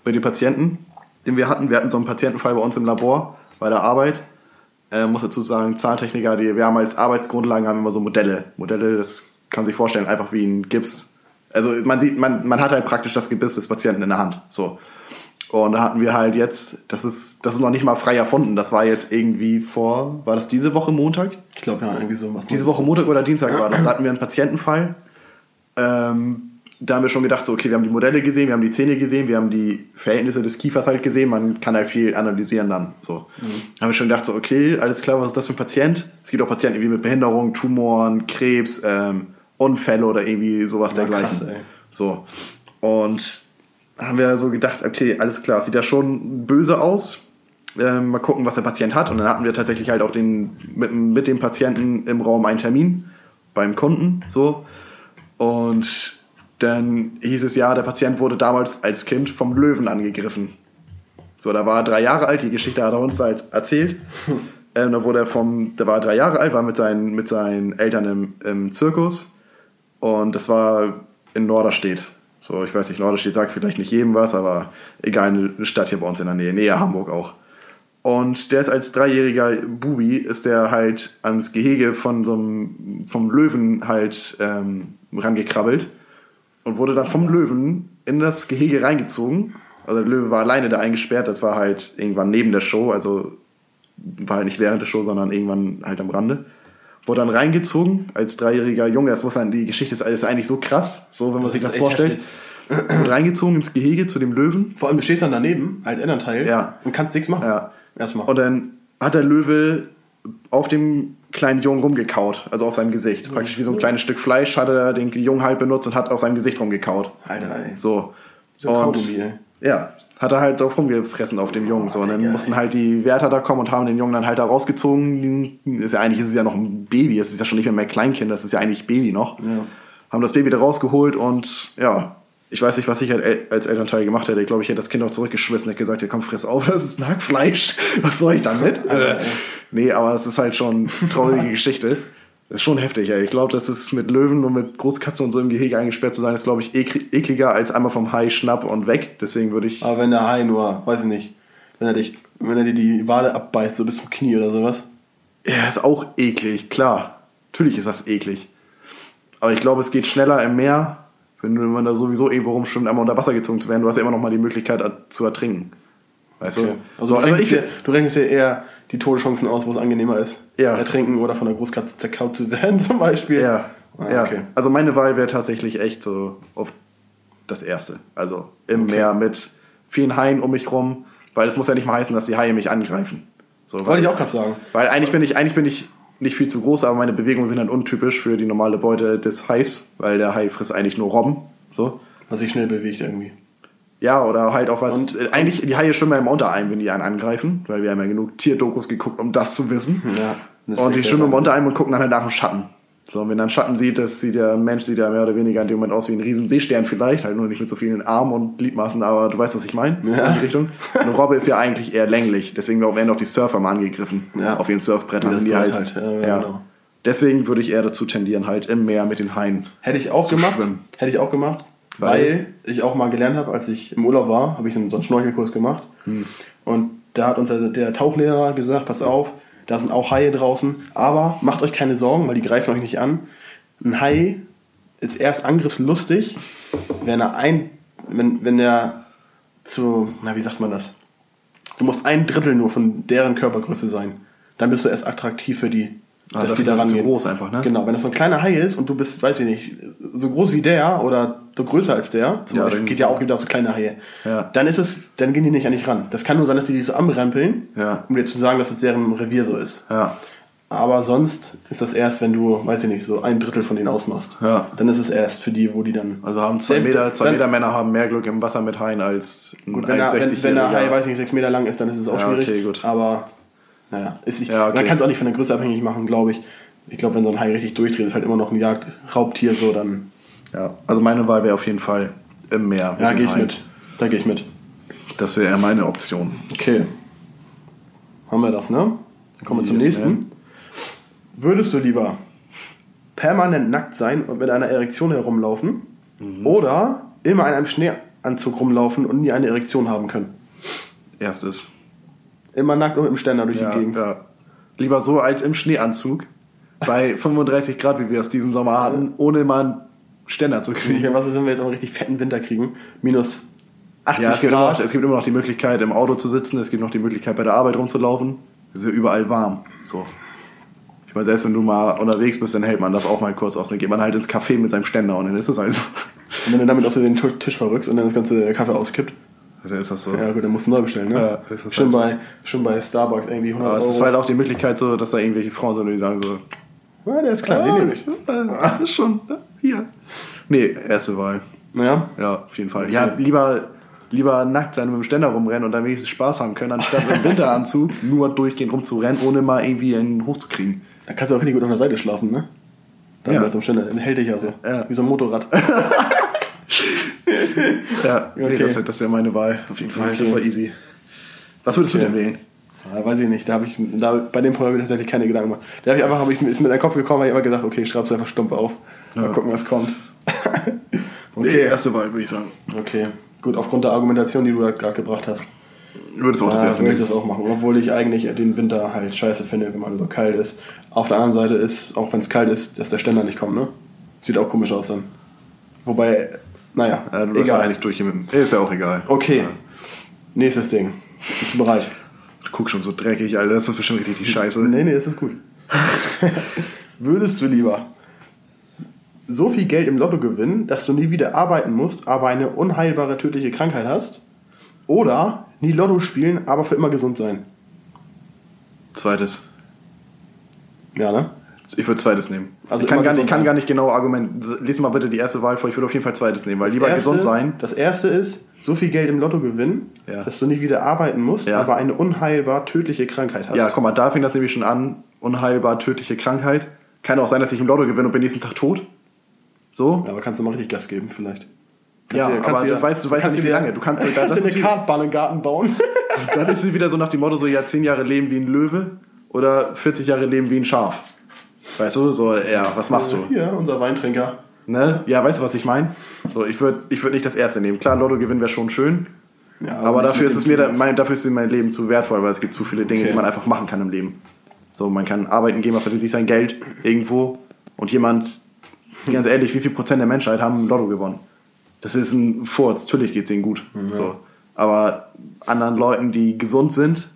Bei den Patienten, den wir hatten. Wir hatten so einen Patientenfall bei uns im Labor, bei der Arbeit. Äh, muss dazu sagen, Zahntechniker, die, wir haben als Arbeitsgrundlagen haben immer so Modelle. Modelle, das kann man sich vorstellen, einfach wie ein Gips. Also man sieht, man, man hat halt praktisch das Gebiss des Patienten in der Hand. So. Und da hatten wir halt jetzt, das ist, das ist noch nicht mal frei erfunden. Das war jetzt irgendwie vor, war das diese Woche Montag? Ich glaube ja, irgendwie so was. Diese Woche Montag oder Dienstag war das. Da hatten wir einen Patientenfall. Ähm, da haben wir schon gedacht, so, okay, wir haben die Modelle gesehen, wir haben die Zähne gesehen, wir haben die Verhältnisse des Kiefers halt gesehen. Man kann halt viel analysieren dann. So. Da haben wir schon gedacht, so, okay, alles klar, was ist das für ein Patient? Es gibt auch Patienten irgendwie mit Behinderung, Tumoren, Krebs, ähm, Unfälle oder irgendwie sowas Ja, dergleichen. krass, so. Und da haben wir so gedacht, okay, alles klar, sieht ja schon böse aus. Ähm, mal gucken, was der Patient hat. Und dann hatten wir tatsächlich halt auch den, mit, mit dem Patienten im Raum einen Termin beim Kunden. So. Und dann hieß es ja, der Patient wurde damals als Kind vom Löwen angegriffen. So, da war er drei Jahre alt, die Geschichte hat er uns halt erzählt. (laughs) ähm, da wurde er vom, der war drei Jahre alt, war mit seinen, mit seinen Eltern im, im Zirkus. Und das war in Norderstedt. So, ich weiß nicht, Norderstedt sagt vielleicht nicht jedem was, aber egal, eine Stadt hier bei uns in der Nähe, näher Hamburg auch. Und der ist als dreijähriger Bubi, ist der halt ans Gehege von so einem, vom Löwen halt ähm, rangekrabbelt und wurde dann vom Löwen in das Gehege reingezogen Also der Löwe war alleine da eingesperrt, das war halt irgendwann neben der Show, also war halt nicht während der Show, sondern irgendwann halt am Rande. Wurde dann reingezogen als dreijähriger Junge. Das muss dann, die Geschichte ist, ist eigentlich so krass, so wenn man Das sich das vorstellt. Wurde reingezogen ins Gehege zu dem Löwen. Vor allem, du stehst dann daneben als Elternteil Ja. und kannst nichts machen. Ja. Erstmal. Und dann hat der Löwe auf dem kleinen Jungen rumgekaut, also auf seinem Gesicht. Praktisch wie so ein kleines Stück Fleisch hat er den Jungen halt benutzt und hat auf seinem Gesicht rumgekaut. Alter, ey. So. So ein und Kaugummi, ey. ja, hat er halt drauf rumgefressen auf dem Jungen. So. Und dann mussten halt die Wärter da kommen und haben den Jungen dann halt da rausgezogen. Ist ja eigentlich ist es ja noch ein Baby, es ist ja schon nicht mehr mehr Kleinkind, das ist ja eigentlich Baby noch. Ja. Haben das Baby da rausgeholt und ja, ich weiß nicht, was ich halt als Elternteil gemacht hätte. Ich glaube, ich hätte das Kind auch zurückgeschmissen und hätte gesagt, ja komm, friss auf, (laughs) das ist ein Hackfleisch. Was soll ich damit? äh, nee, aber es ist halt schon eine traurige (laughs) Geschichte. Das ist schon heftig, ey. Ich glaube, das ist mit Löwen und mit Großkatze und so im Gehege eingesperrt zu sein, ist, glaube ich, ekl- ekliger als einmal vom Hai schnapp und weg. Deswegen würde ich. Aber wenn der Hai nur, weiß ich nicht, wenn er dich, wenn er dir die Wade abbeißt, so bis zum Knie oder sowas. Ja, ist auch eklig, klar. Natürlich ist das eklig. Aber ich glaube, es geht schneller im Meer, wenn man da sowieso irgendwo rumschwimmt, einmal unter Wasser gezogen zu werden. Du hast ja immer noch mal die Möglichkeit a- zu ertrinken. Weißt Okay. du? Also, So, du, also rechnest ich, dir, du rechnest dir eher die Todeschancen aus, wo es angenehmer ist. Ja. Ertrinken oder von der Großkatze zerkaut zu werden, (laughs) zum Beispiel. ja, Ah, ja. okay. Also meine Wahl wäre tatsächlich echt so auf das Erste. Also im Okay. Meer mit vielen Haien um mich rum, weil es muss ja nicht mal heißen, dass die Haie mich angreifen. So, Wollte ich auch gerade sagen. Weil eigentlich bin ich, eigentlich bin ich nicht viel zu groß, aber meine Bewegungen sind dann untypisch für die normale Beute des Hais, weil der Hai frisst eigentlich nur Robben. So. Was sich schnell bewegt irgendwie. Ja, oder halt auch was. Und- äh, eigentlich, die Haie schwimmen ja im Unterein, wenn die einen angreifen, weil wir haben ja genug Tierdokus geguckt, um das zu wissen. Ja, und die schwimmen im ja- Unterein und gucken dann halt nach dem Schatten. So, und wenn dann Schatten sieht, das sieht der Mensch sieht ja mehr oder weniger in dem Moment aus wie ein riesen Seestern vielleicht, halt nur nicht mit so vielen Armen und Gliedmaßen, aber du weißt, was ich meine, so in die Richtung. Eine Robbe ist ja eigentlich eher länglich, deswegen werden auch die Surfer mal angegriffen Ja. auf ihren Surfbrettern. Die halt, halt, ja, genau. Deswegen würde ich eher dazu tendieren, halt im Meer mit den Haien. Hätte ich auch gemacht. schwimmen. Hätte ich auch gemacht. Weil, Weil? ich auch mal gelernt habe, als ich im Urlaub war, habe ich einen, so einen Schnorchelkurs gemacht. Hm. Und da hat uns der, der Tauchlehrer gesagt, pass auf, da sind auch Haie draußen, aber macht euch keine Sorgen, weil die greifen euch nicht an. Ein Hai ist erst angriffslustig, wenn er ein, wenn, wenn er zu, na wie sagt man das? Du musst ein Drittel nur von deren Körpergröße sein. Dann bist du erst attraktiv für die, Ah, dass die da sind die zu groß einfach, ne? Genau, wenn das so ein kleiner Hai ist und du bist, weiß ich nicht, so groß wie der oder so größer als der, zum Ja, Beispiel, geht ja auch wieder so kleine Haie, Ja. dann ist es, dann gehen die nicht an dich ran. Das kann nur sein, dass die dich so anrempeln, Ja. um dir zu sagen, dass es deren Revier so ist. Ja. Aber sonst ist das erst, wenn du, weiß ich nicht, so ein Drittel von denen ausmachst. Ja. Dann ist es erst für die, wo die dann. Also haben zwei Meter, zwei dann- Meter Männer haben mehr Glück im Wasser mit Haien als ein Gut, wenn der, wenn, wenn der Hai, 61-Jähriger. weiß ich nicht, sechs Meter lang ist, dann ist es auch Ja, schwierig. okay, gut. Aber, naja, ist nicht, Ja, okay. man kann es auch nicht von der Größe abhängig machen, glaube ich. Ich glaube, wenn so ein Hai richtig durchdreht, ist halt immer noch ein Jagdraubtier, so dann. Ja, also meine Wahl wäre auf jeden Fall im Meer. Ja, gehe ich Haien. mit. Da gehe ich mit. Das wäre eher meine Option. Okay. Haben wir das, ne? Dann kommen wir zum nächsten. man. Würdest du lieber permanent nackt sein und mit einer Erektion herumlaufen oder immer in einem Schneeanzug rumlaufen und nie eine Erektion haben können? Erstes. Immer nackt und mit dem Ständer durch Ja, die Gegend. ja. Lieber so als im Schneeanzug bei (laughs) 35 Grad, wie wir es diesen Sommer hatten, ohne mal einen Ständer zu kriegen. Okay, was ist, wenn wir jetzt einen richtig fetten Winter kriegen? Minus 80 Ja, es gibt, Grad. noch, es gibt immer noch die Möglichkeit, im Auto zu sitzen, es gibt noch die Möglichkeit, bei der Arbeit rumzulaufen. Es ist ja überall warm. So. Ich meine, selbst wenn du mal unterwegs bist, dann hält man das auch mal kurz aus. Dann geht man halt ins Café mit seinem Ständer und dann ist es also. Und wenn du damit aus den Tisch verrückst und dann das ganze Kaffee auskippt, Dann ist das so. ja gut, dann musst du neu bestellen, ne? Ja, das ist schon, halt bei, schon bei Starbucks irgendwie 100 Aber es Euro. ist halt auch die Möglichkeit so, dass da irgendwelche Frauen sind, die sagen so, ja, der ist klar, den nehme ich. Ah, (laughs) ist schon, hier. Nee, erste Wahl. Naja, Ja, auf jeden Fall. Ja, lieber, lieber nackt sein und mit dem Ständer rumrennen und dann wenigstens Spaß haben können, anstatt im Winteranzug (laughs) nur durchgehend rumzurennen, ohne mal irgendwie einen hochzukriegen. da kannst du auch richtig gut auf der Seite schlafen, ne? Dann ja. zum Ständer, dann hält dich ja so. Ja. Wie so ein Motorrad. (laughs) (laughs) Ja, nee, Okay. das, wär- das wäre meine Wahl. Auf jeden Fall. Okay. Das war easy. Was würdest Okay. du denn wählen? Ja, weiß ich nicht, da habe ich da, bei dem Punkt habe ich tatsächlich keine Gedanken gemacht. Da habe ich einfach, habe ich, ist mir in den Kopf gekommen, habe ich immer gesagt, okay, schreib's einfach stumpf auf. Mal Ja. gucken, was kommt. (laughs) Nee, okay, erste Wahl, würde ich sagen. okay. Gut, aufgrund der Argumentation, die du gerade gebracht hast. Würdest du auch das Ja, erste würde ich das auch machen. Obwohl ich eigentlich den Winter halt scheiße finde, wenn man so kalt ist. Auf der anderen Seite ist, auch wenn es kalt ist, dass der Ständer nicht kommt, ne? Sieht auch komisch aus dann. Wobei, naja, Ja, du bist egal. eigentlich durch hier mit dem. Ist ja auch egal. Okay. Nächstes Ding. Bist du bereit? Du guckst schon so dreckig, Alter. Das ist bestimmt richtig die Scheiße. (laughs) Nee, nee, das ist gut. (laughs) Würdest du lieber so viel Geld im Lotto gewinnen, dass du nie wieder arbeiten musst, aber eine unheilbare tödliche Krankheit hast? Oder nie Lotto spielen, aber für immer gesund sein? Zweites. Ja, ne? Ich würde zweites nehmen. Also ich kann, gar nicht, ich kann gar nicht genau argumentieren. Lies mal bitte die erste Wahl vor. Ich würde auf jeden Fall zweites nehmen, weil lieber erste, gesund sein. Das erste ist, so viel Geld im Lotto gewinnen, Ja. dass du nicht wieder arbeiten musst, Ja. aber eine unheilbar tödliche Krankheit hast. Ja, guck mal, da fing das nämlich schon an. Unheilbar, tödliche Krankheit. Kann auch sein, dass ich im Lotto gewinne und bin nächsten Tag tot. So. Aber kannst du mal richtig Gas geben, vielleicht. Ja, dir- aber dir- du weißt, du weißt kannst nicht, wie dir- lange. Du kannst, (laughs) das Kannst du ist eine Kartbahn im Garten bauen? dann ist es wieder so nach dem Motto, so ja, 10 Jahre leben wie ein Löwe oder 40 Jahre leben wie ein Schaf. Weißt du, so, ja, was machst du? Hier, unser Weintrinker. Ne? Ja, weißt du, was ich meine? So, ich würde ich würd nicht das erste nehmen. Klar, Lotto gewinnen wäre schon schön, Ja, aber nicht dafür ist es mir, da, mein, dafür ist mir mein Leben zu wertvoll, weil es gibt zu viele Dinge, Okay. die man einfach machen kann im Leben. So, man kann arbeiten gehen, man verdient sich sein Geld irgendwo und jemand, ganz ehrlich, wie viel Prozent der Menschheit haben Lotto gewonnen? Das ist ein Furz, natürlich geht es ihnen gut. So. Aber anderen Leuten, die gesund sind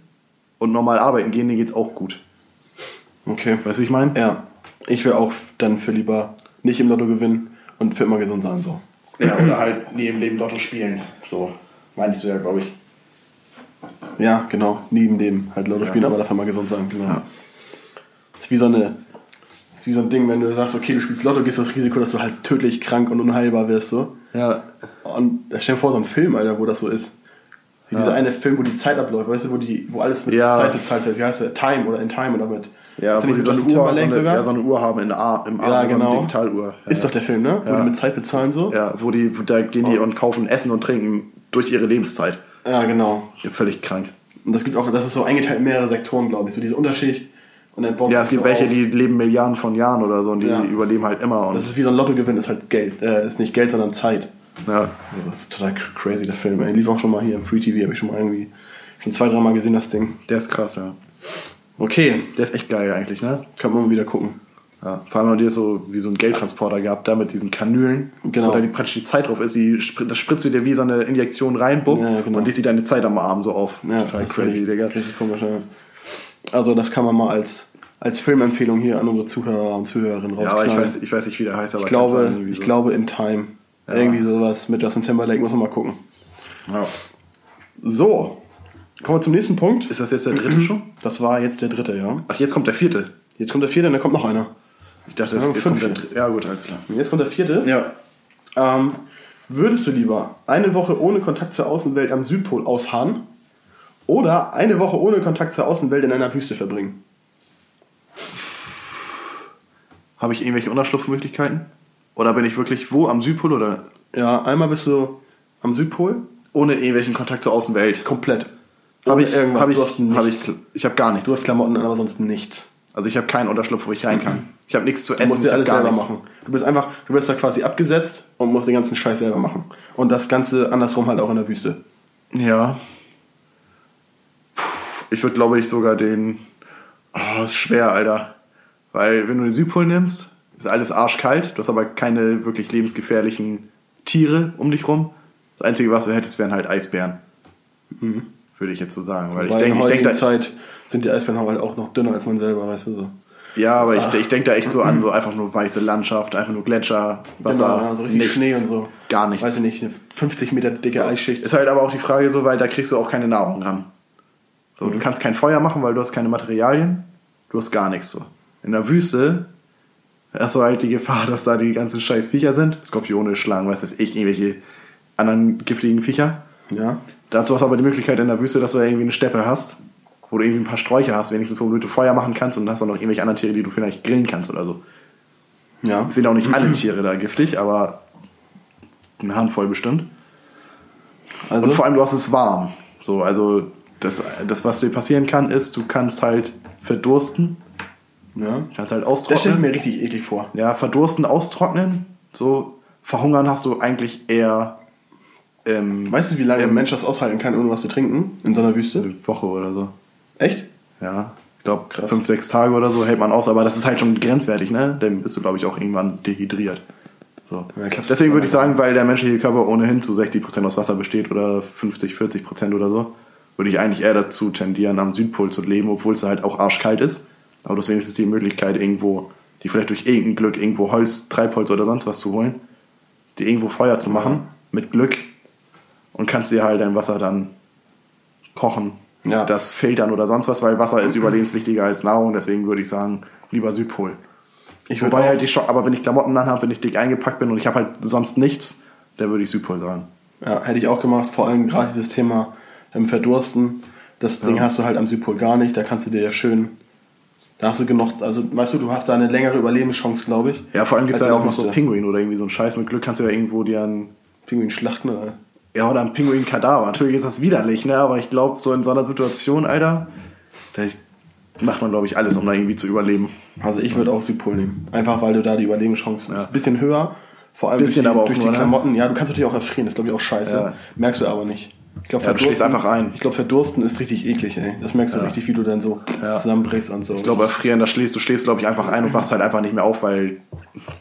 und normal arbeiten gehen, denen geht es auch gut. Okay. Weißt du, wie ich meine? Ja. Ich will auch dann für lieber nicht im Lotto gewinnen und für immer gesund sein. So. Ja, oder halt nie im Leben Lotto spielen. So, meinst du ja, glaube ich. Ja, genau. Neben dem halt Lotto spielen, aber dafür mal gesund sein. Genau. Ja. Ist wie so eine. Ist wie so ein Ding, wenn du sagst, okay, du spielst Lotto, gehst du das Risiko, dass du halt tödlich krank und unheilbar wirst. So. Ja, Und stell dir vor, so ein Film, Alter, wo das so ist. Wie Ja. dieser eine Film, wo die Zeit abläuft, weißt du, wo, die, wo alles mit Ja. Zeit bezahlt wird. Wie heißt der? Time oder in Time oder mit. Ja wo die so eine, Uhr, so, eine, sogar? ja, so eine Uhr haben in der Ar im Arm, Ja, so genau. eine Digitaluhr. Ja. Ist doch der Film, ne? Wo Ja. die mit Zeit bezahlen so. Ja, wo die, da gehen die und kaufen Essen und Trinken durch ihre Lebenszeit. Ja, genau. Ja, völlig krank. Und das gibt auch, das ist so eingeteilt in mehrere Sektoren, glaube ich. So diese Unterschicht und dann baut Ja, es gibt so welche, auf. die leben Milliarden von Jahren oder so und die Ja. überleben halt immer. Und, Das ist wie so ein Lottogewinn, ist halt Geld. Äh, ist nicht Geld, sondern Zeit. ja. Das ist total crazy, der Film. Ey. Lief auch schon mal hier im Free TV, habe ich schon mal irgendwie schon zwei, dreimal gesehen, das Ding. Der ist krass, ja. Okay, Der ist echt geil eigentlich, ne? kann man mal wieder gucken. Ja, vor allem haben die so wie so einen Geldtransporter gehabt, da mit diesen Kanülen, Genau. wo da die, praktisch die Zeit drauf ist. Die, das spritzt du dir wie so eine Injektion rein, bumm, Ja, genau. und die sieht deine Zeit am Arm so auf. Ja, Total crazy, richtig, Digga. Richtig komisch, ja. Also das kann man mal als, als Filmempfehlung hier an unsere Zuhörer und Zuhörerinnen Ja, aber ich rausknallen. weiß, ich weiß nicht, wie der heißt, aber ich, glaube, irgendwie ich so. glaube in Time. Irgendwie sowas mit Justin Timberlake, muss man mal gucken. Ja. So, kommen wir zum nächsten Punkt. Ist das jetzt der dritte schon? Das war jetzt der dritte, ja. Ach, jetzt kommt der vierte. Jetzt kommt der vierte und dann kommt noch einer. Ich dachte, das, Ja, jetzt kommt der dritte. Ja, gut, alles klar. Und jetzt kommt der vierte. Ja. Ähm, würdest du lieber eine Woche ohne Kontakt zur Außenwelt am Südpol ausharren oder eine Woche ohne Kontakt zur Außenwelt in einer Wüste verbringen? Habe ich irgendwelche Unterschlupfmöglichkeiten? Oder bin ich wirklich wo? Am Südpol oder Ja, einmal bist du am Südpol, ohne irgendwelchen Kontakt zur Außenwelt? komplett. Habe ich, irgendwas, hab ich, du hab ich, ich habe gar nichts. Du hast Klamotten an, aber sonst nichts. Also ich habe keinen Unterschlupf, wo ich rein kann. Ich habe nichts zu Du essen. musst dir alles selber nichts. machen. Du bist einfach, du wirst da quasi abgesetzt und musst den ganzen Scheiß selber machen. Und das Ganze andersrum halt auch in der Wüste. Ja. Ich würde, glaube ich, sogar den. Oh, ist schwer, Alter. Weil, wenn du den Südpol nimmst, ist alles arschkalt. Du hast aber keine wirklich lebensgefährlichen Tiere um dich rum. Das Einzige, was du hättest, wären halt Eisbären. Würde ich jetzt so sagen. Weil Weil ich denke, in ich der denk heutigen da, Zeit sind die Eisbären halt auch noch dünner als man selber, weißt du so. Ja, aber ich, ich denke da echt so an so einfach nur weiße Landschaft, einfach nur Gletscher, Wasser, Genau, so richtig nichts, Schnee und so. Gar nichts. Weiß ich nicht, eine 50 Meter dicke Eisschicht. Ist halt aber auch die Frage so, weil da kriegst du auch keine Nahrung ran. So, du kannst kein Feuer machen, weil du hast keine Materialien. Du hast gar nichts so. In der Wüste hast du halt die Gefahr, dass da die ganzen scheiß Viecher sind. Skorpione, Schlangen, weiß das ich, irgendwelche anderen giftigen Viecher. Ja. Dazu hast du aber die Möglichkeit in der Wüste, dass du irgendwie eine Steppe hast, wo du irgendwie ein paar Sträucher hast, wenigstens, wo du Feuer machen kannst und hast dann noch irgendwelche anderen Tiere, die du vielleicht grillen kannst oder so. Ja. Es sind auch nicht alle Tiere da giftig, aber eine Handvoll bestimmt. Also, Und vor allem, du hast es warm. So, also das, das, was dir passieren kann, ist, du kannst halt verdursten, ja. kannst halt Das stelle ich austrocknen. mir richtig eklig vor. Ja, verdursten, austrocknen. So, verhungern hast du eigentlich eher ähm, Weißt du, wie lange ähm, ein Mensch das aushalten kann, ohne was zu trinken? In so einer Wüste? eine Woche oder so. Echt? Ja, ich glaube, fünf, sechs Tage oder so hält man aus, aber das ist halt schon grenzwertig, ne? Dann bist du, glaube ich, auch irgendwann dehydriert. So. Ja, Deswegen würde ich sagen, weil der menschliche Körper ohnehin zu 60% aus Wasser besteht oder 50, 40% oder so, würde ich eigentlich eher dazu tendieren, am Südpol zu leben, obwohl es halt auch arschkalt ist. Aber deswegen ist es die Möglichkeit, irgendwo, die vielleicht durch irgendein Glück irgendwo Holz, Treibholz oder sonst was zu holen, die irgendwo Feuer zu machen, mit Glück, und kannst dir halt dein Wasser dann kochen, Ja. das filtern oder sonst was, weil Wasser ist überlebenswichtiger als Nahrung, deswegen würde ich sagen, lieber Südpol. Ich Wobei halt die Scho aber wenn ich Klamotten anhabe, wenn ich dick eingepackt bin und ich habe halt sonst nichts, dann würde ich Südpol sagen. ja, hätte ich auch gemacht, vor allem gerade dieses Thema ähm, Verdursten. Das Ding hast du halt am Südpol gar nicht, da kannst du dir ja schön, da hast du genug, also weißt du, du hast da eine längere Überlebenschance, glaube ich. Ja, vor allem gibt es ja auch noch so. Pinguin oder irgendwie so ein Scheiß. Mit Glück kannst du ja irgendwo dir einen, Pinguin schlachten oder? Ja, oder einen Pinguin-Kadaver. Natürlich ist das widerlich, ne? aber ich glaube, so in so einer Situation, Alter, da macht man, glaube ich, alles, um da irgendwie zu überleben. Also ich würde auch Südpol nehmen. Einfach weil du da die Überlebenschance ist ein bisschen höher. Vor allem Bisschen durch die, aber auch durch die ne? Klamotten. Ja, du kannst natürlich auch erfrieren, das ist glaube ich auch scheiße. Ja. Merkst du aber nicht. Ich glaube, Ja, du schläfst einfach ein. Ich glaube, Verdursten ist richtig eklig, ey. Das merkst du richtig, wie du dann so Ja. zusammenbrichst und so. Ich glaube, erfrieren, da schläfst du schläfst, glaube ich, einfach ein und wachst halt einfach nicht mehr auf, weil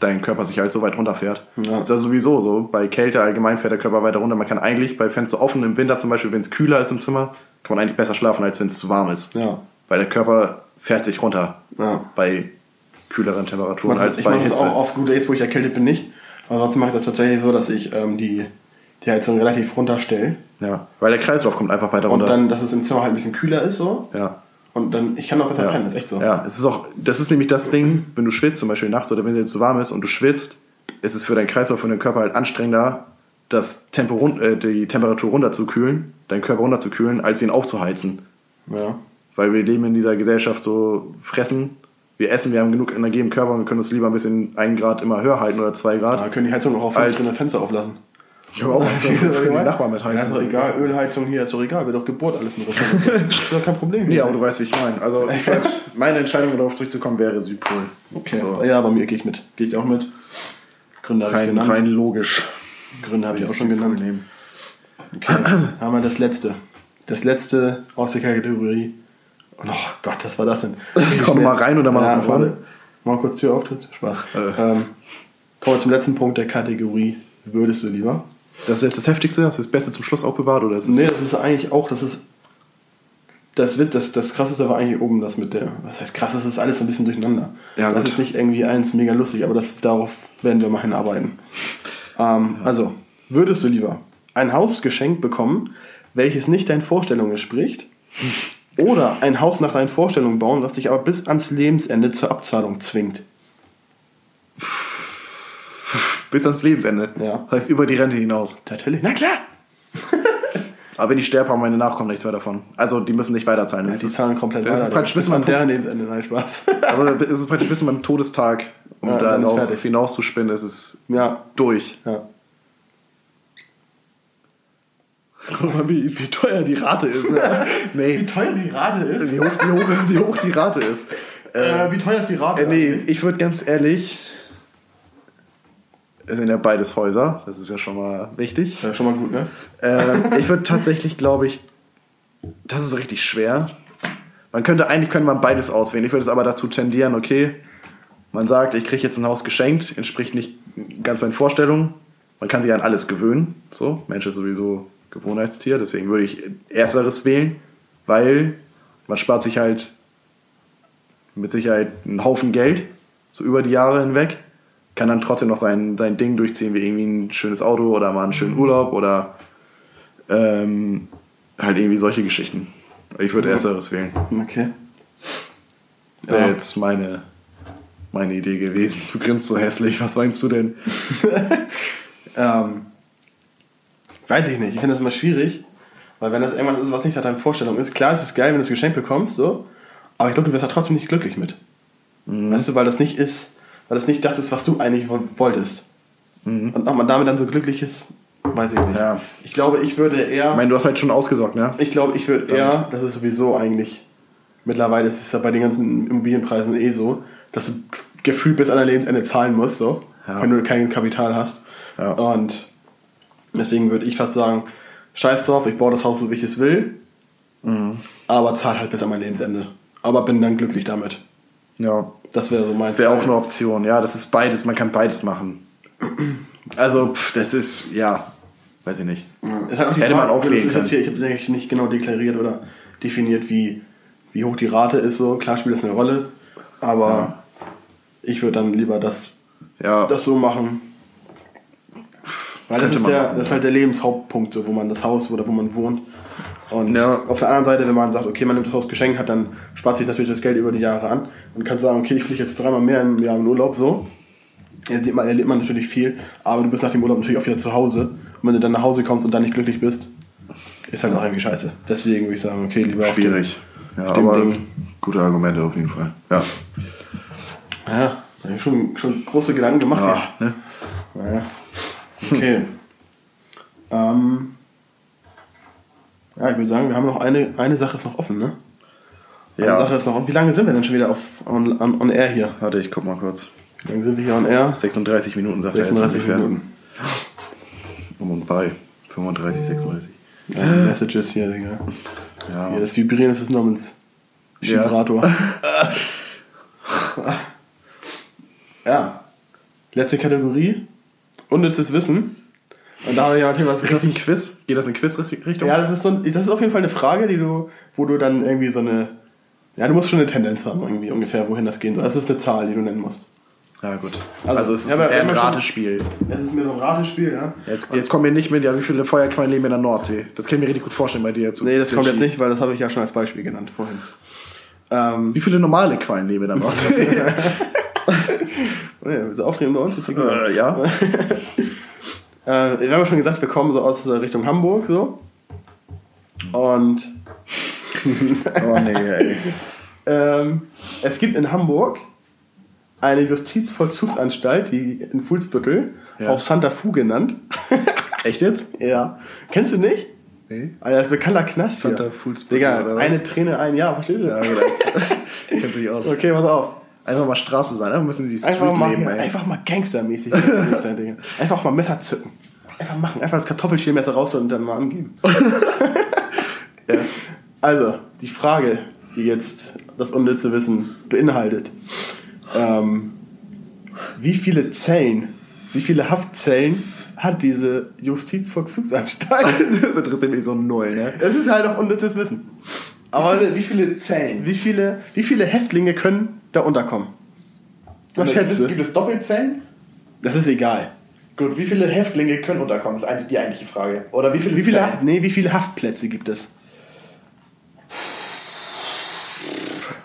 dein Körper sich halt so weit runterfährt. Ja. Das ist ja sowieso so. Bei Kälte allgemein fährt der Körper weiter runter. Man kann eigentlich bei Fenster offen im Winter zum Beispiel, wenn es kühler ist im Zimmer, kann man eigentlich besser schlafen, als wenn es zu warm ist. Ja. Weil der Körper fährt sich runter Ja. bei kühleren Temperaturen Ich als ich bei mache das auch auf gut jetzt, wo ich erkältet bin, nicht. Aber sonst mache ich das tatsächlich so, dass ich ähm, die, die Heizung relativ runterstelle. Ja, weil der Kreislauf kommt einfach weiter Und runter. dann, dass es im Zimmer halt ein bisschen kühler ist, so. ja. Und dann, ich kann auch besser Ja. pennen, das ist echt so. Ja, es ist auch, das ist nämlich das Ding, wenn du schwitzt, zum Beispiel nachts oder wenn es zu warm ist und du schwitzt, ist es für deinen Kreislauf, für deinen Körper halt anstrengender, das Tempo run äh, die Temperatur runterzukühlen, deinen Körper runterzukühlen, als ihn aufzuheizen. Ja. Weil wir leben in dieser Gesellschaft so fressen, wir essen, wir haben genug Energie im Körper und wir können uns lieber ein bisschen einen Grad immer höher halten oder zwei Grad. Da können die Heizung auch auf fünf Als- Fenster auflassen. Ich habe auch mal (laughs) für die Nachbarn mit Ja, ist doch egal, Ölheizung hier, ist doch egal, wird doch Geburt alles mit runter. (laughs) ist doch kein Problem. Nee, aber du weißt, wie ich meine. Also ich würd, (laughs) meine Entscheidung, um darauf zurückzukommen, wäre Südpol. okay. So. Ja, bei mir gehe ich mit. Gehe ich auch mit. Gründe habe ich genannt. rein logisch. Gründe habe ich auch schon genannt. nehmen. Okay. haben wir das letzte. Das letzte aus der Kategorie. Oh Gott, was war das denn? Komm mal rein oder mal ja, nach vorne? Mal kurz Tür auftritt. Spaß. Äh. Ähm, kommen wir zum letzten Punkt der Kategorie. Würdest du lieber? Das ist jetzt das Heftigste? Hast du das Beste zum Schluss aufbewahrt? Oder ist Nee, das ist eigentlich auch, das ist. Das wird, das, das krasseste war eigentlich oben das mit der. Was heißt krass, das ist alles so ein bisschen durcheinander. Ja, das gut. ist nicht irgendwie eins mega lustig, aber das, darauf werden wir mal hinarbeiten. Ähm, Also, würdest du lieber ein Haus geschenkt bekommen, welches nicht deinen Vorstellungen entspricht, (laughs) oder ein Haus nach deinen Vorstellungen bauen, das dich aber bis ans Lebensende zur Abzahlung zwingt? Bis ans Lebensende? Ja. Das heißt über die Rente hinaus. Natürlich, na klar! (laughs) Aber wenn ich sterbe, haben meine Nachkommen nichts mehr davon. Also die müssen nicht weiterzahlen. Die zahlen komplett das ist weiter. praktisch bis bis an man deren Lebensende, nein, Spaß. (laughs) Also es ist praktisch bis meinem Todestag, um Ja, da dann ist darauf hinauszuspinnen, ist es ja, durch. ja. Guck mal, wie, wie teuer die Rate ist. Ne? (laughs) nee, teuer die Rate ist? wie hoch, wie, hoch, wie hoch die Rate ist. Äh, wie teuer ist die Rate? Äh, nee, ich würde ganz ehrlich. Es sind ja beides Häuser, das ist ja schon mal wichtig. Ja, schon mal gut, ne? Ähm, ich würde tatsächlich, glaube ich, das ist richtig schwer. Man könnte eigentlich könnte man beides auswählen. Ich würde es aber dazu tendieren, okay, man sagt, ich kriege jetzt ein Haus geschenkt, entspricht nicht ganz meinen Vorstellungen. Man kann sich an alles gewöhnen. So, Mensch ist sowieso Gewohnheitstier, deswegen würde ich ersteres wählen, weil man spart sich halt mit Sicherheit einen Haufen Geld, so über die Jahre hinweg. Kann dann trotzdem noch sein, sein Ding durchziehen, wie irgendwie ein schönes Auto oder mal einen schönen Urlaub oder ähm, halt irgendwie solche Geschichten. Ich würde ersteres wählen. Okay. Wäre Ja. jetzt meine, meine Idee gewesen. Du grinst so hässlich, was meinst du denn? (laughs) Ähm, weiß ich nicht. Ich finde das immer schwierig, weil wenn das irgendwas ist, was nicht nach deiner Vorstellung ist, klar ist es geil, wenn du das Geschenk bekommst, so, aber ich glaube, du wirst da trotzdem nicht glücklich mit. Mhm. Weißt du, weil das nicht ist, weil das nicht das ist, was du eigentlich wo- wolltest. Und ob man damit dann so glücklich ist, weiß ich nicht. Mhm. Ja. Ich glaube, ich würde eher. Ich meine, du hast halt schon ausgesorgt, ne? Ich glaube, ich würde eher, das ist sowieso eigentlich, mittlerweile ist es ja bei den ganzen Immobilienpreisen eh so, dass du gefühlt bis an dein Lebensende zahlen musst, so, Ja. wenn du kein Kapital hast. Ja. Und deswegen würde ich fast sagen, scheiß drauf, ich baue das Haus so, wie ich es will, Mhm. aber zahl halt bis an mein Lebensende. Aber bin dann glücklich damit. Ja. Das wäre so mein Wäre auch eine Option. Ja, das ist beides. Man kann beides machen. Also, pff, das ist, ja, weiß ich nicht. Ist halt Hätte man Frage, auch das ist jetzt hier, ich habe eigentlich nicht genau deklariert oder definiert, wie, wie hoch die Rate ist. So. Klar spielt das eine Rolle, aber ich würde dann lieber das, Ja, das so machen. Weil das ist, man der, machen, das ist halt der Lebenshauptpunkt, so, wo man das Haus oder wo man wohnt. Und Ja. auf der anderen Seite, wenn man sagt, okay, man nimmt das Haus geschenkt, hat, dann spart sich natürlich das Geld über die Jahre an und kann sagen, okay, ich fliege jetzt dreimal mehr im Jahr in Urlaub, so. Erlebt man, erlebt man natürlich viel, aber du bist nach dem Urlaub natürlich auch wieder zu Hause. Und wenn du dann nach Hause kommst und dann nicht glücklich bist, ist halt auch irgendwie scheiße. Deswegen würde ich sagen, okay, lieber auf schwierig. Ja, dem aber Ding. gute Argumente auf jeden Fall. Ja. Ja, da hab ich schon, schon große Gedanken gemacht. ja ne? Ja. Naja. Okay. (laughs) ähm, ja, ich würde sagen, wir haben noch eine, eine Sache ist noch offen, ne? Eine Ja. Sache ist noch offen. Wie lange sind wir denn schon wieder auf on, on, on air hier? Warte, ich guck mal kurz. Wie lange sind wir hier on air? 36 Minuten sagt er jetzt 36. Minuten. Um und bei. 35, 36. Ja, Messages hier, Digga. Ja. Hier, das Vibrieren ist des Namens. Ja. Vibrator. (laughs) Ja. Letzte Kategorie. Unnützes Wissen. Und da habe ich ja natürlich was Ist das ein Quiz? Geht das in Quiz-Richtung? Ja, das ist, so ein, das ist auf jeden Fall eine Frage, die du, wo du dann irgendwie so eine. Ja, du musst schon eine Tendenz haben, irgendwie ungefähr, wohin das gehen soll. Das ist eine Zahl, die du nennen musst. Ja, gut. Also, Also, es ist ja, eher ein Ratespiel. Es ist mir so ein Ratespiel, ja. Jetzt, jetzt kommen wir nicht mit, ja, wie viele Feuerquallen leben in der Nordsee. Das kann ich mir richtig gut vorstellen bei dir. Zu, Nee, das kommt jetzt nicht, weil das habe ich ja schon als Beispiel genannt vorhin. Ähm, Wie viele normale Quallen leben in der Nordsee? (laughs) oh ja, aufnehmen bei uns? äh, ja. Äh, wir haben ja schon gesagt, wir kommen so aus äh, Richtung Hamburg so. Und (laughs) Oh nee, ey. (laughs) ähm, es gibt in Hamburg eine Justizvollzugsanstalt, die in Fuhlsbüttel, Ja. auch Santa Fu genannt. (laughs) Echt jetzt? ja. Kennst du nicht? Nee. Alter, das ist bekannter Knast. Santa Fuhlsbüttel, Digga, eine Träne, ein Jahr, verstehst du? Ja, gut. Kennst du dich aus. Okay, pass auf. Einfach mal Straße sein, einfach ein bisschen die Street Einfach mal, leben, ey. einfach mal gangstermäßig sein, Digga. Einfach mal Messer zücken. Einfach machen. Einfach das Kartoffelschälmesser raus und dann mal angeben. (laughs) ja. Also, die Frage, die jetzt das unnütze Wissen beinhaltet. Ähm, wie viele Zellen, wie viele Haftzellen hat diese Justizvollzugsanstalt? Das interessiert mich so null, ne? Das ist halt auch unnützes Wissen. Aber wie viele Zellen? wie viele, wie viele Häftlinge können da unterkommen? Was schätzt du? Gibt es Doppelzellen? Das ist egal. Gut, wie viele Häftlinge können unterkommen, ist eigentlich die eigentliche Frage. Oder wie viele, Wie viele, Zellen? nee, wie viele Haftplätze gibt es?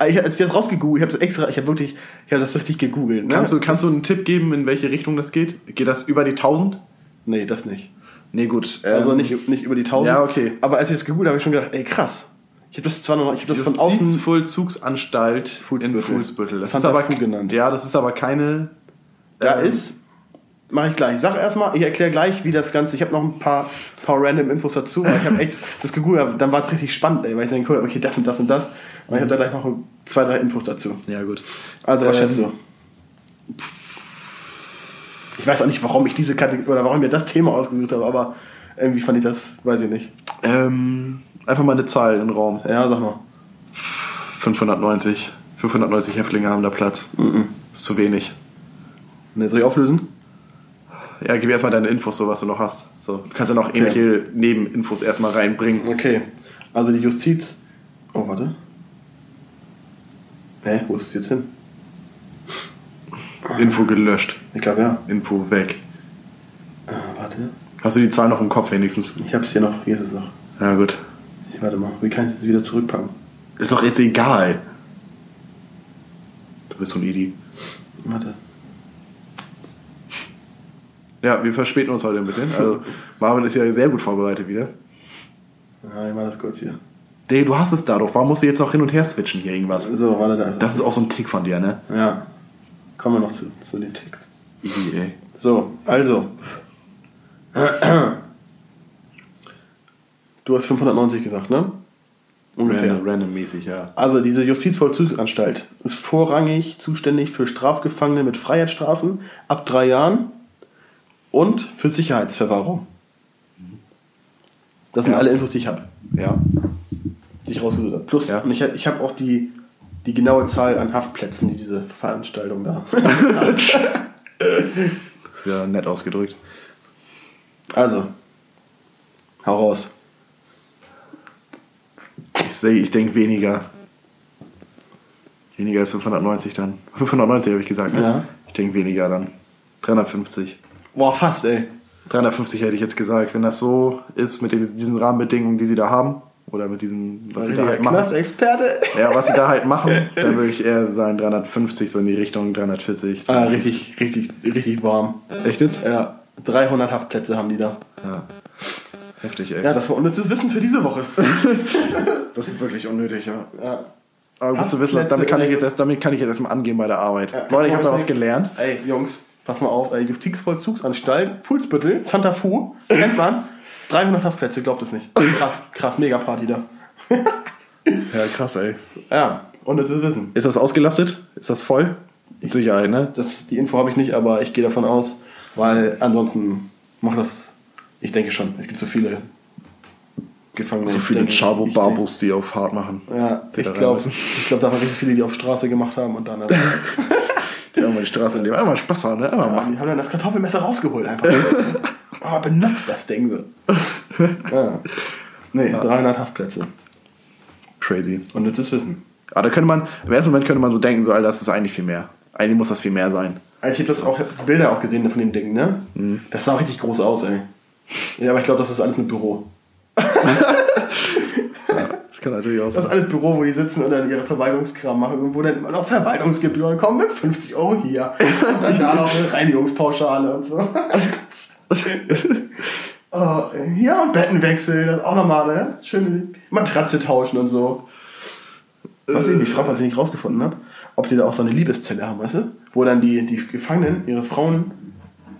Ich, als ich das rausgegoogelt, ich habe das extra, ich habe wirklich, ich habe das richtig gegoogelt. Ne? Kannst du, kannst du einen Tipp geben, in welche Richtung das geht? Geht das über die 1000? Nee, das nicht. Nee, gut. Also ähm, nicht, nicht über die 1000. ja, okay. Aber als ich das gegoogelt habe, habe ich schon gedacht, ey krass. Ich habe das zwar noch, ich habe das von außen. Justizvollzugsanstalt in Fuhlsbüttel. Fuhlsbüttel. Das Santa ist aber Fu genannt. Ja, das ist aber keine. Da ähm, ist, mache ich gleich. Ich sag erstmal, ich erkläre gleich, wie das Ganze. Ich habe noch ein paar, paar random Infos dazu, weil ich habe echt das gegoogelt, dann war es richtig spannend, ey, weil ich dann habe, okay, das und das und das. Und ich habe da gleich noch zwei, drei Infos dazu. Ja, gut. Also, was Ähm, schätzt du? Ich weiß auch nicht, warum ich diese Kategorie oder warum ich mir das Thema ausgesucht habe, aber irgendwie fand ich das, weiß ich nicht. Ähm, einfach mal eine Zahl in den Raum. Ja, sag mal. 590. 590 Häftlinge haben da Platz. Mhm. Ist zu wenig. Ne, soll ich auflösen? Ja, gib erstmal deine Infos, so was du noch hast. So, du kannst ja noch irgendwelche Nebeninfos erstmal reinbringen. Okay. Also die Justiz. Oh, warte. Hä, wo ist es jetzt hin? Info gelöscht. Ich glaube ja. Info weg. Ah, warte. Hast du die Zahl noch im Kopf wenigstens? Ich hab's hier noch. Hier ist es noch. Ja, gut. Warte mal. Wie kann ich das wieder zurückpacken? Ist doch jetzt egal. Du bist so ein Idi. Warte. Ja, wir verspäten uns heute ein bisschen. Also, (laughs) Marvin ist ja sehr gut vorbereitet wieder. Ja, ich mach das kurz hier. Ey, du hast es da doch. Warum musst du jetzt noch hin und her switchen hier irgendwas? So, warte da. Das ist auch so ein Tick von dir, ne? Ja. Kommen wir noch zu, zu den Ticks. Idi, ey. So, also. (clears throat) Du hast 590 gesagt, ne? Ungefähr. Random, randommäßig, ja. Also diese Justizvollzugsanstalt ist vorrangig zuständig für Strafgefangene mit Freiheitsstrafen ab drei Jahren und für Sicherheitsverwahrung. Das sind Ja. alle Infos, die ich habe, Ja. die ich rausgesucht habe. Plus, Ja. und ich, ich habe auch die, die genaue Zahl an Haftplätzen, die diese Veranstaltung da. (laughs) ist ja nett ausgedrückt. Also, hau raus. Ich, seh- ich denke weniger. Weniger als 590 dann. 590 habe ich gesagt, ne? Ja. Ich denke weniger dann. 350. Boah, fast, ey. 350 hätte ich jetzt gesagt. Wenn das so ist mit den, diesen Rahmenbedingungen, die sie da haben, oder mit diesen, was sie da halt machen. Knastexperte. Ja, was sie da halt machen, (laughs) dann würde ich eher sagen 350, so in die Richtung 340. Ah, richtig, richtig, richtig warm. Echt jetzt? Ja, 300 Haftplätze haben die da. Ja. Heftig, ey. Ja, das war unnützes Wissen für diese Woche. (laughs) Das ist wirklich unnötig, ja. Ja. Aber gut zu wissen, damit kann ich jetzt erst, damit kann ich jetzt erstmal angehen bei der Arbeit. Ja, Leute, ich habe da was gelernt. Ey, Jungs, pass mal auf. Ey, Justizvollzugsanstalt, Fuhlsbüttel, Santa Fu, kennt man. 300 Haftplätze, glaubt es nicht. Krass, krass, mega Party da. (laughs) Ja, krass, ey. Ja, unnützes Wissen. Ist das ausgelastet? Ist das voll? Mit Sicherheit, ne? Das, die Info habe ich nicht, aber ich gehe davon aus, weil ansonsten macht das, ich denke schon, es gibt so viele Gefangene. So viele denke, Chabo ich Barbus, die auf hart machen. Ja, ich glaube, ich glaube, da waren richtig viele, die auf Straße gemacht haben und dann. (laughs) Die irgendwann die Straße in dem einmal Spaß haben, ne? Einmal Ja, machen. die haben dann das Kartoffelmesser rausgeholt einfach. (laughs) Aber benutzt das Ding so. (laughs) Ja. Nee, 300 Haftplätze. Crazy. Unnützes Wissen. Aber da könnte man, im ersten Moment könnte man so denken, so, Alter, das ist eigentlich viel mehr. Eigentlich muss das viel mehr sein. Also ich habe das auch Bilder auch gesehen von dem Ding, ne? Das sah richtig groß aus, ey. Ja, aber ich glaube, das ist alles mit Büro. Das kann natürlich auch Das ist alles Büro, wo die sitzen und dann ihre Verwaltungskram machen und wo dann immer noch Verwaltungsgebühren kommen mit 50 Euro hier. Und dann da noch eine Reinigungspauschale und so. (laughs) oh, ja, und Bettenwechsel, das ist auch nochmal, ne? Schöne Matratze tauschen und so. Was ich mich frage, was ich nicht rausgefunden habe, ob die da auch so eine Liebeszelle haben, weißt du? Wo dann die, die Gefangenen, ihre Frauen,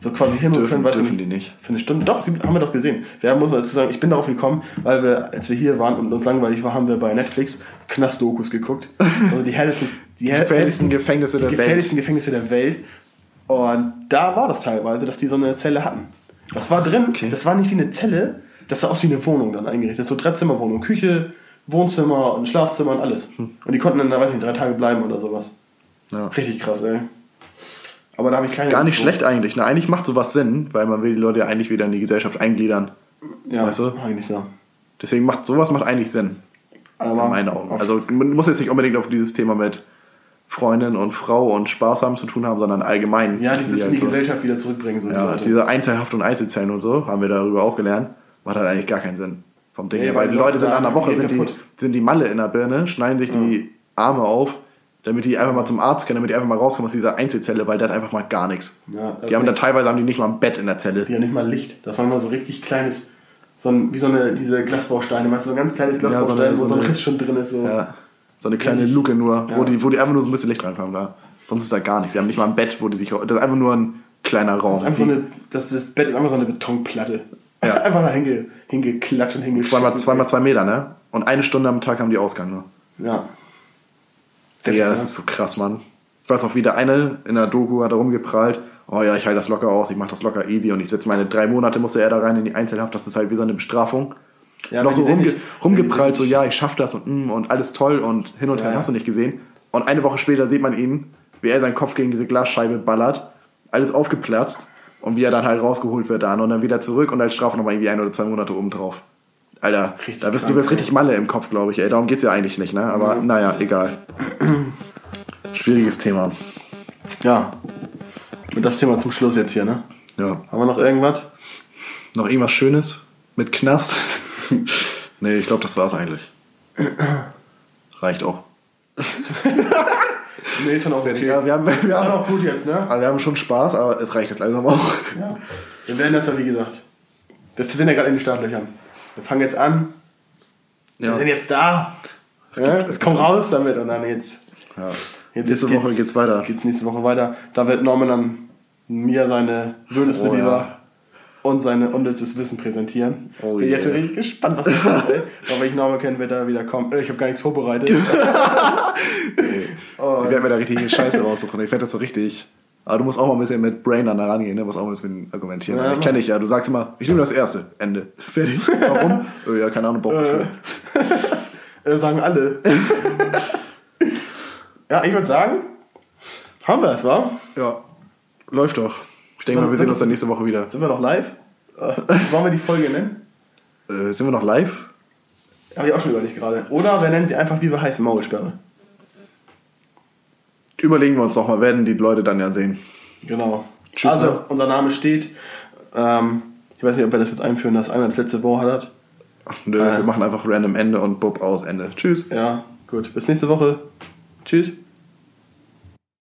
so quasi hin und können, weißt du, dürfen die nicht. Für eine Stunde. Doch, sie haben wir doch gesehen. Wir muss dazu sagen, ich bin darauf gekommen, weil wir, als wir hier waren und uns langweilig war, haben wir bei Netflix Knastdokus geguckt. Also die härtesten, die, Die gefährlichsten Gefängnisse die der Welt. gefährlichsten Gefängnisse der Welt. Und da war das teilweise, dass die so eine Zelle hatten. Das war drin, Okay. das war nicht wie eine Zelle, das sah aus wie eine Wohnung dann eingerichtet. So Dreizimmerwohnung, Küche, Wohnzimmer und Schlafzimmer und alles. Und die konnten dann, da weiß ich nicht, drei Tage bleiben oder sowas. Hm. Ja. Richtig krass, ey. Aber da habe ich keine. Gar nicht Info. schlecht eigentlich. Ne? Eigentlich macht sowas Sinn, weil man will die Leute ja eigentlich wieder in die Gesellschaft eingliedern. Ja, Weißt du? eigentlich so. Deswegen macht sowas macht eigentlich Sinn. Aber in meinen Augen. Also man muss jetzt nicht unbedingt auf dieses Thema mit Freundin und Frau und Spaß haben zu tun haben, sondern allgemein. ja, dieses die in halt die so, Gesellschaft wieder zurückbringen. So die Ja, Leute. diese Einzelhaft und Einzelzellen und so, haben wir darüber auch gelernt, macht halt eigentlich gar keinen Sinn. Vom Ding Nee, her, weil die die Leute sind nach einer Woche die sind die, sind die Malle in der Birne, schneiden sich die Arme auf, damit die einfach mal zum Arzt können, damit die einfach mal rauskommen aus dieser Einzelzelle, weil das einfach mal gar nichts. Ja, die haben ist- teilweise haben die nicht mal ein Bett in der Zelle. Die ja nicht mal Licht. Das war immer so richtig kleines, so ein, wie so eine, diese Glasbausteine, weißt du, so ein ganz kleines so eine- Glasbaustein, so wo so ein Riss schon drin ist. So. Ja. So eine kleine Richtig. Luke nur, wo, Ja. die, wo die einfach nur so ein bisschen Licht reinkommen da. Sonst ist da gar nichts. Sie haben nicht mal ein Bett, wo die sich. Das ist einfach nur ein kleiner Raum. Das, ist einfach so eine, das, das Bett ist einfach so eine Betonplatte. Ja. (laughs) Einfach da hinge, hingeklatscht und hingeschissen. zweimal, zweimal zwei Meter, ne? Und eine Stunde am Tag haben die Ausgang nur. Ja. Ja, das ist so krass, Mann. Ich weiß auch, wie der eine in der Doku hat da rumgeprallt. Oh ja, ich halte das locker aus, ich mache das locker easy und ich setze meine drei Monate, musste er da rein in die Einzelhaft, das ist halt wie so eine Bestrafung. Ja, noch so rumge nicht- rumgeprallt, so ja, ich schaff das und, mm, und alles toll und hin und her Ja. hast du nicht gesehen. Und eine Woche später sieht man ihn, wie er seinen Kopf gegen diese Glasscheibe ballert, alles aufgeplatzt und wie er dann halt rausgeholt wird dann und dann wieder zurück und als Strafe nochmal irgendwie ein oder zwei Monate oben drauf. Alter, Richtig da bist, du krank, wirst ey. richtig Malle im Kopf, glaube ich. Ey. Darum geht's ja eigentlich nicht, ne? Aber naja, egal. Schwieriges Thema. Ja. Und das Thema zum Schluss jetzt hier, ne? Ja. Haben wir noch irgendwas? Noch irgendwas Schönes mit Knast? (laughs) nee, ich glaube, das war's eigentlich. Reicht auch. (laughs) Nee, ist schon auch okay. Ja, wir haben, wir, ist haben, auch gut jetzt, ne? also wir haben schon Spaß, aber es reicht jetzt langsam auch. Ja. Wir werden das ja, wie gesagt. Wir sind ja gerade in den Startlöchern. Wir fangen jetzt an. Wir Ja. sind jetzt da. Es, ja, es kommt raus damit und dann jetzt. Ja. jetzt Nächste Woche geht's weiter. Geht's nächste Woche weiter. Da wird Norman dann mir seine würdeste Oh, ja. und seine unnützes Wissen präsentieren. Oh, Bin jetzt yeah. schon richtig gespannt, was (laughs) das kommt, ey. Aber wenn ich Norman kenne, wird er wieder kommen. Äh, Ich habe gar nichts vorbereitet. (laughs) (laughs) oh, Ich werde mir da richtig Scheiße raussuchen. Ich werde das so richtig. Aber du musst auch mal ein bisschen mit Brain an da rangehen, ne? Du musst auch mal ein bisschen argumentieren. Ja, ich kenne dich ja. Du sagst immer, ich nehme das erste. Ende. (laughs) Fertig. Warum? oh, ja, keine Ahnung, Bock dafür. (laughs) Äh, sagen alle. ja, ich würde sagen, haben wir es, wa? Ja. Läuft doch. Ich denke mal, wir sehen uns dann nächste Woche wieder. Sind wir noch live? Äh, (laughs) wollen wir die Folge nennen? Äh, sind wir noch live? Habe ich auch schon überlegt gerade. Oder wir nennen sie einfach, wie wir heißen, Maulsperre. Überlegen wir uns noch mal, werden die Leute dann ja sehen. Genau. Tschüss, also, ne? unser Name steht. Ähm, ich weiß nicht, ob wir das jetzt einführen, dass einer das letzte Wort hat. Ach, nö, Äh. wir machen einfach random Ende und Bub aus Ende. Tschüss. Ja, gut. Bis nächste Woche. Tschüss.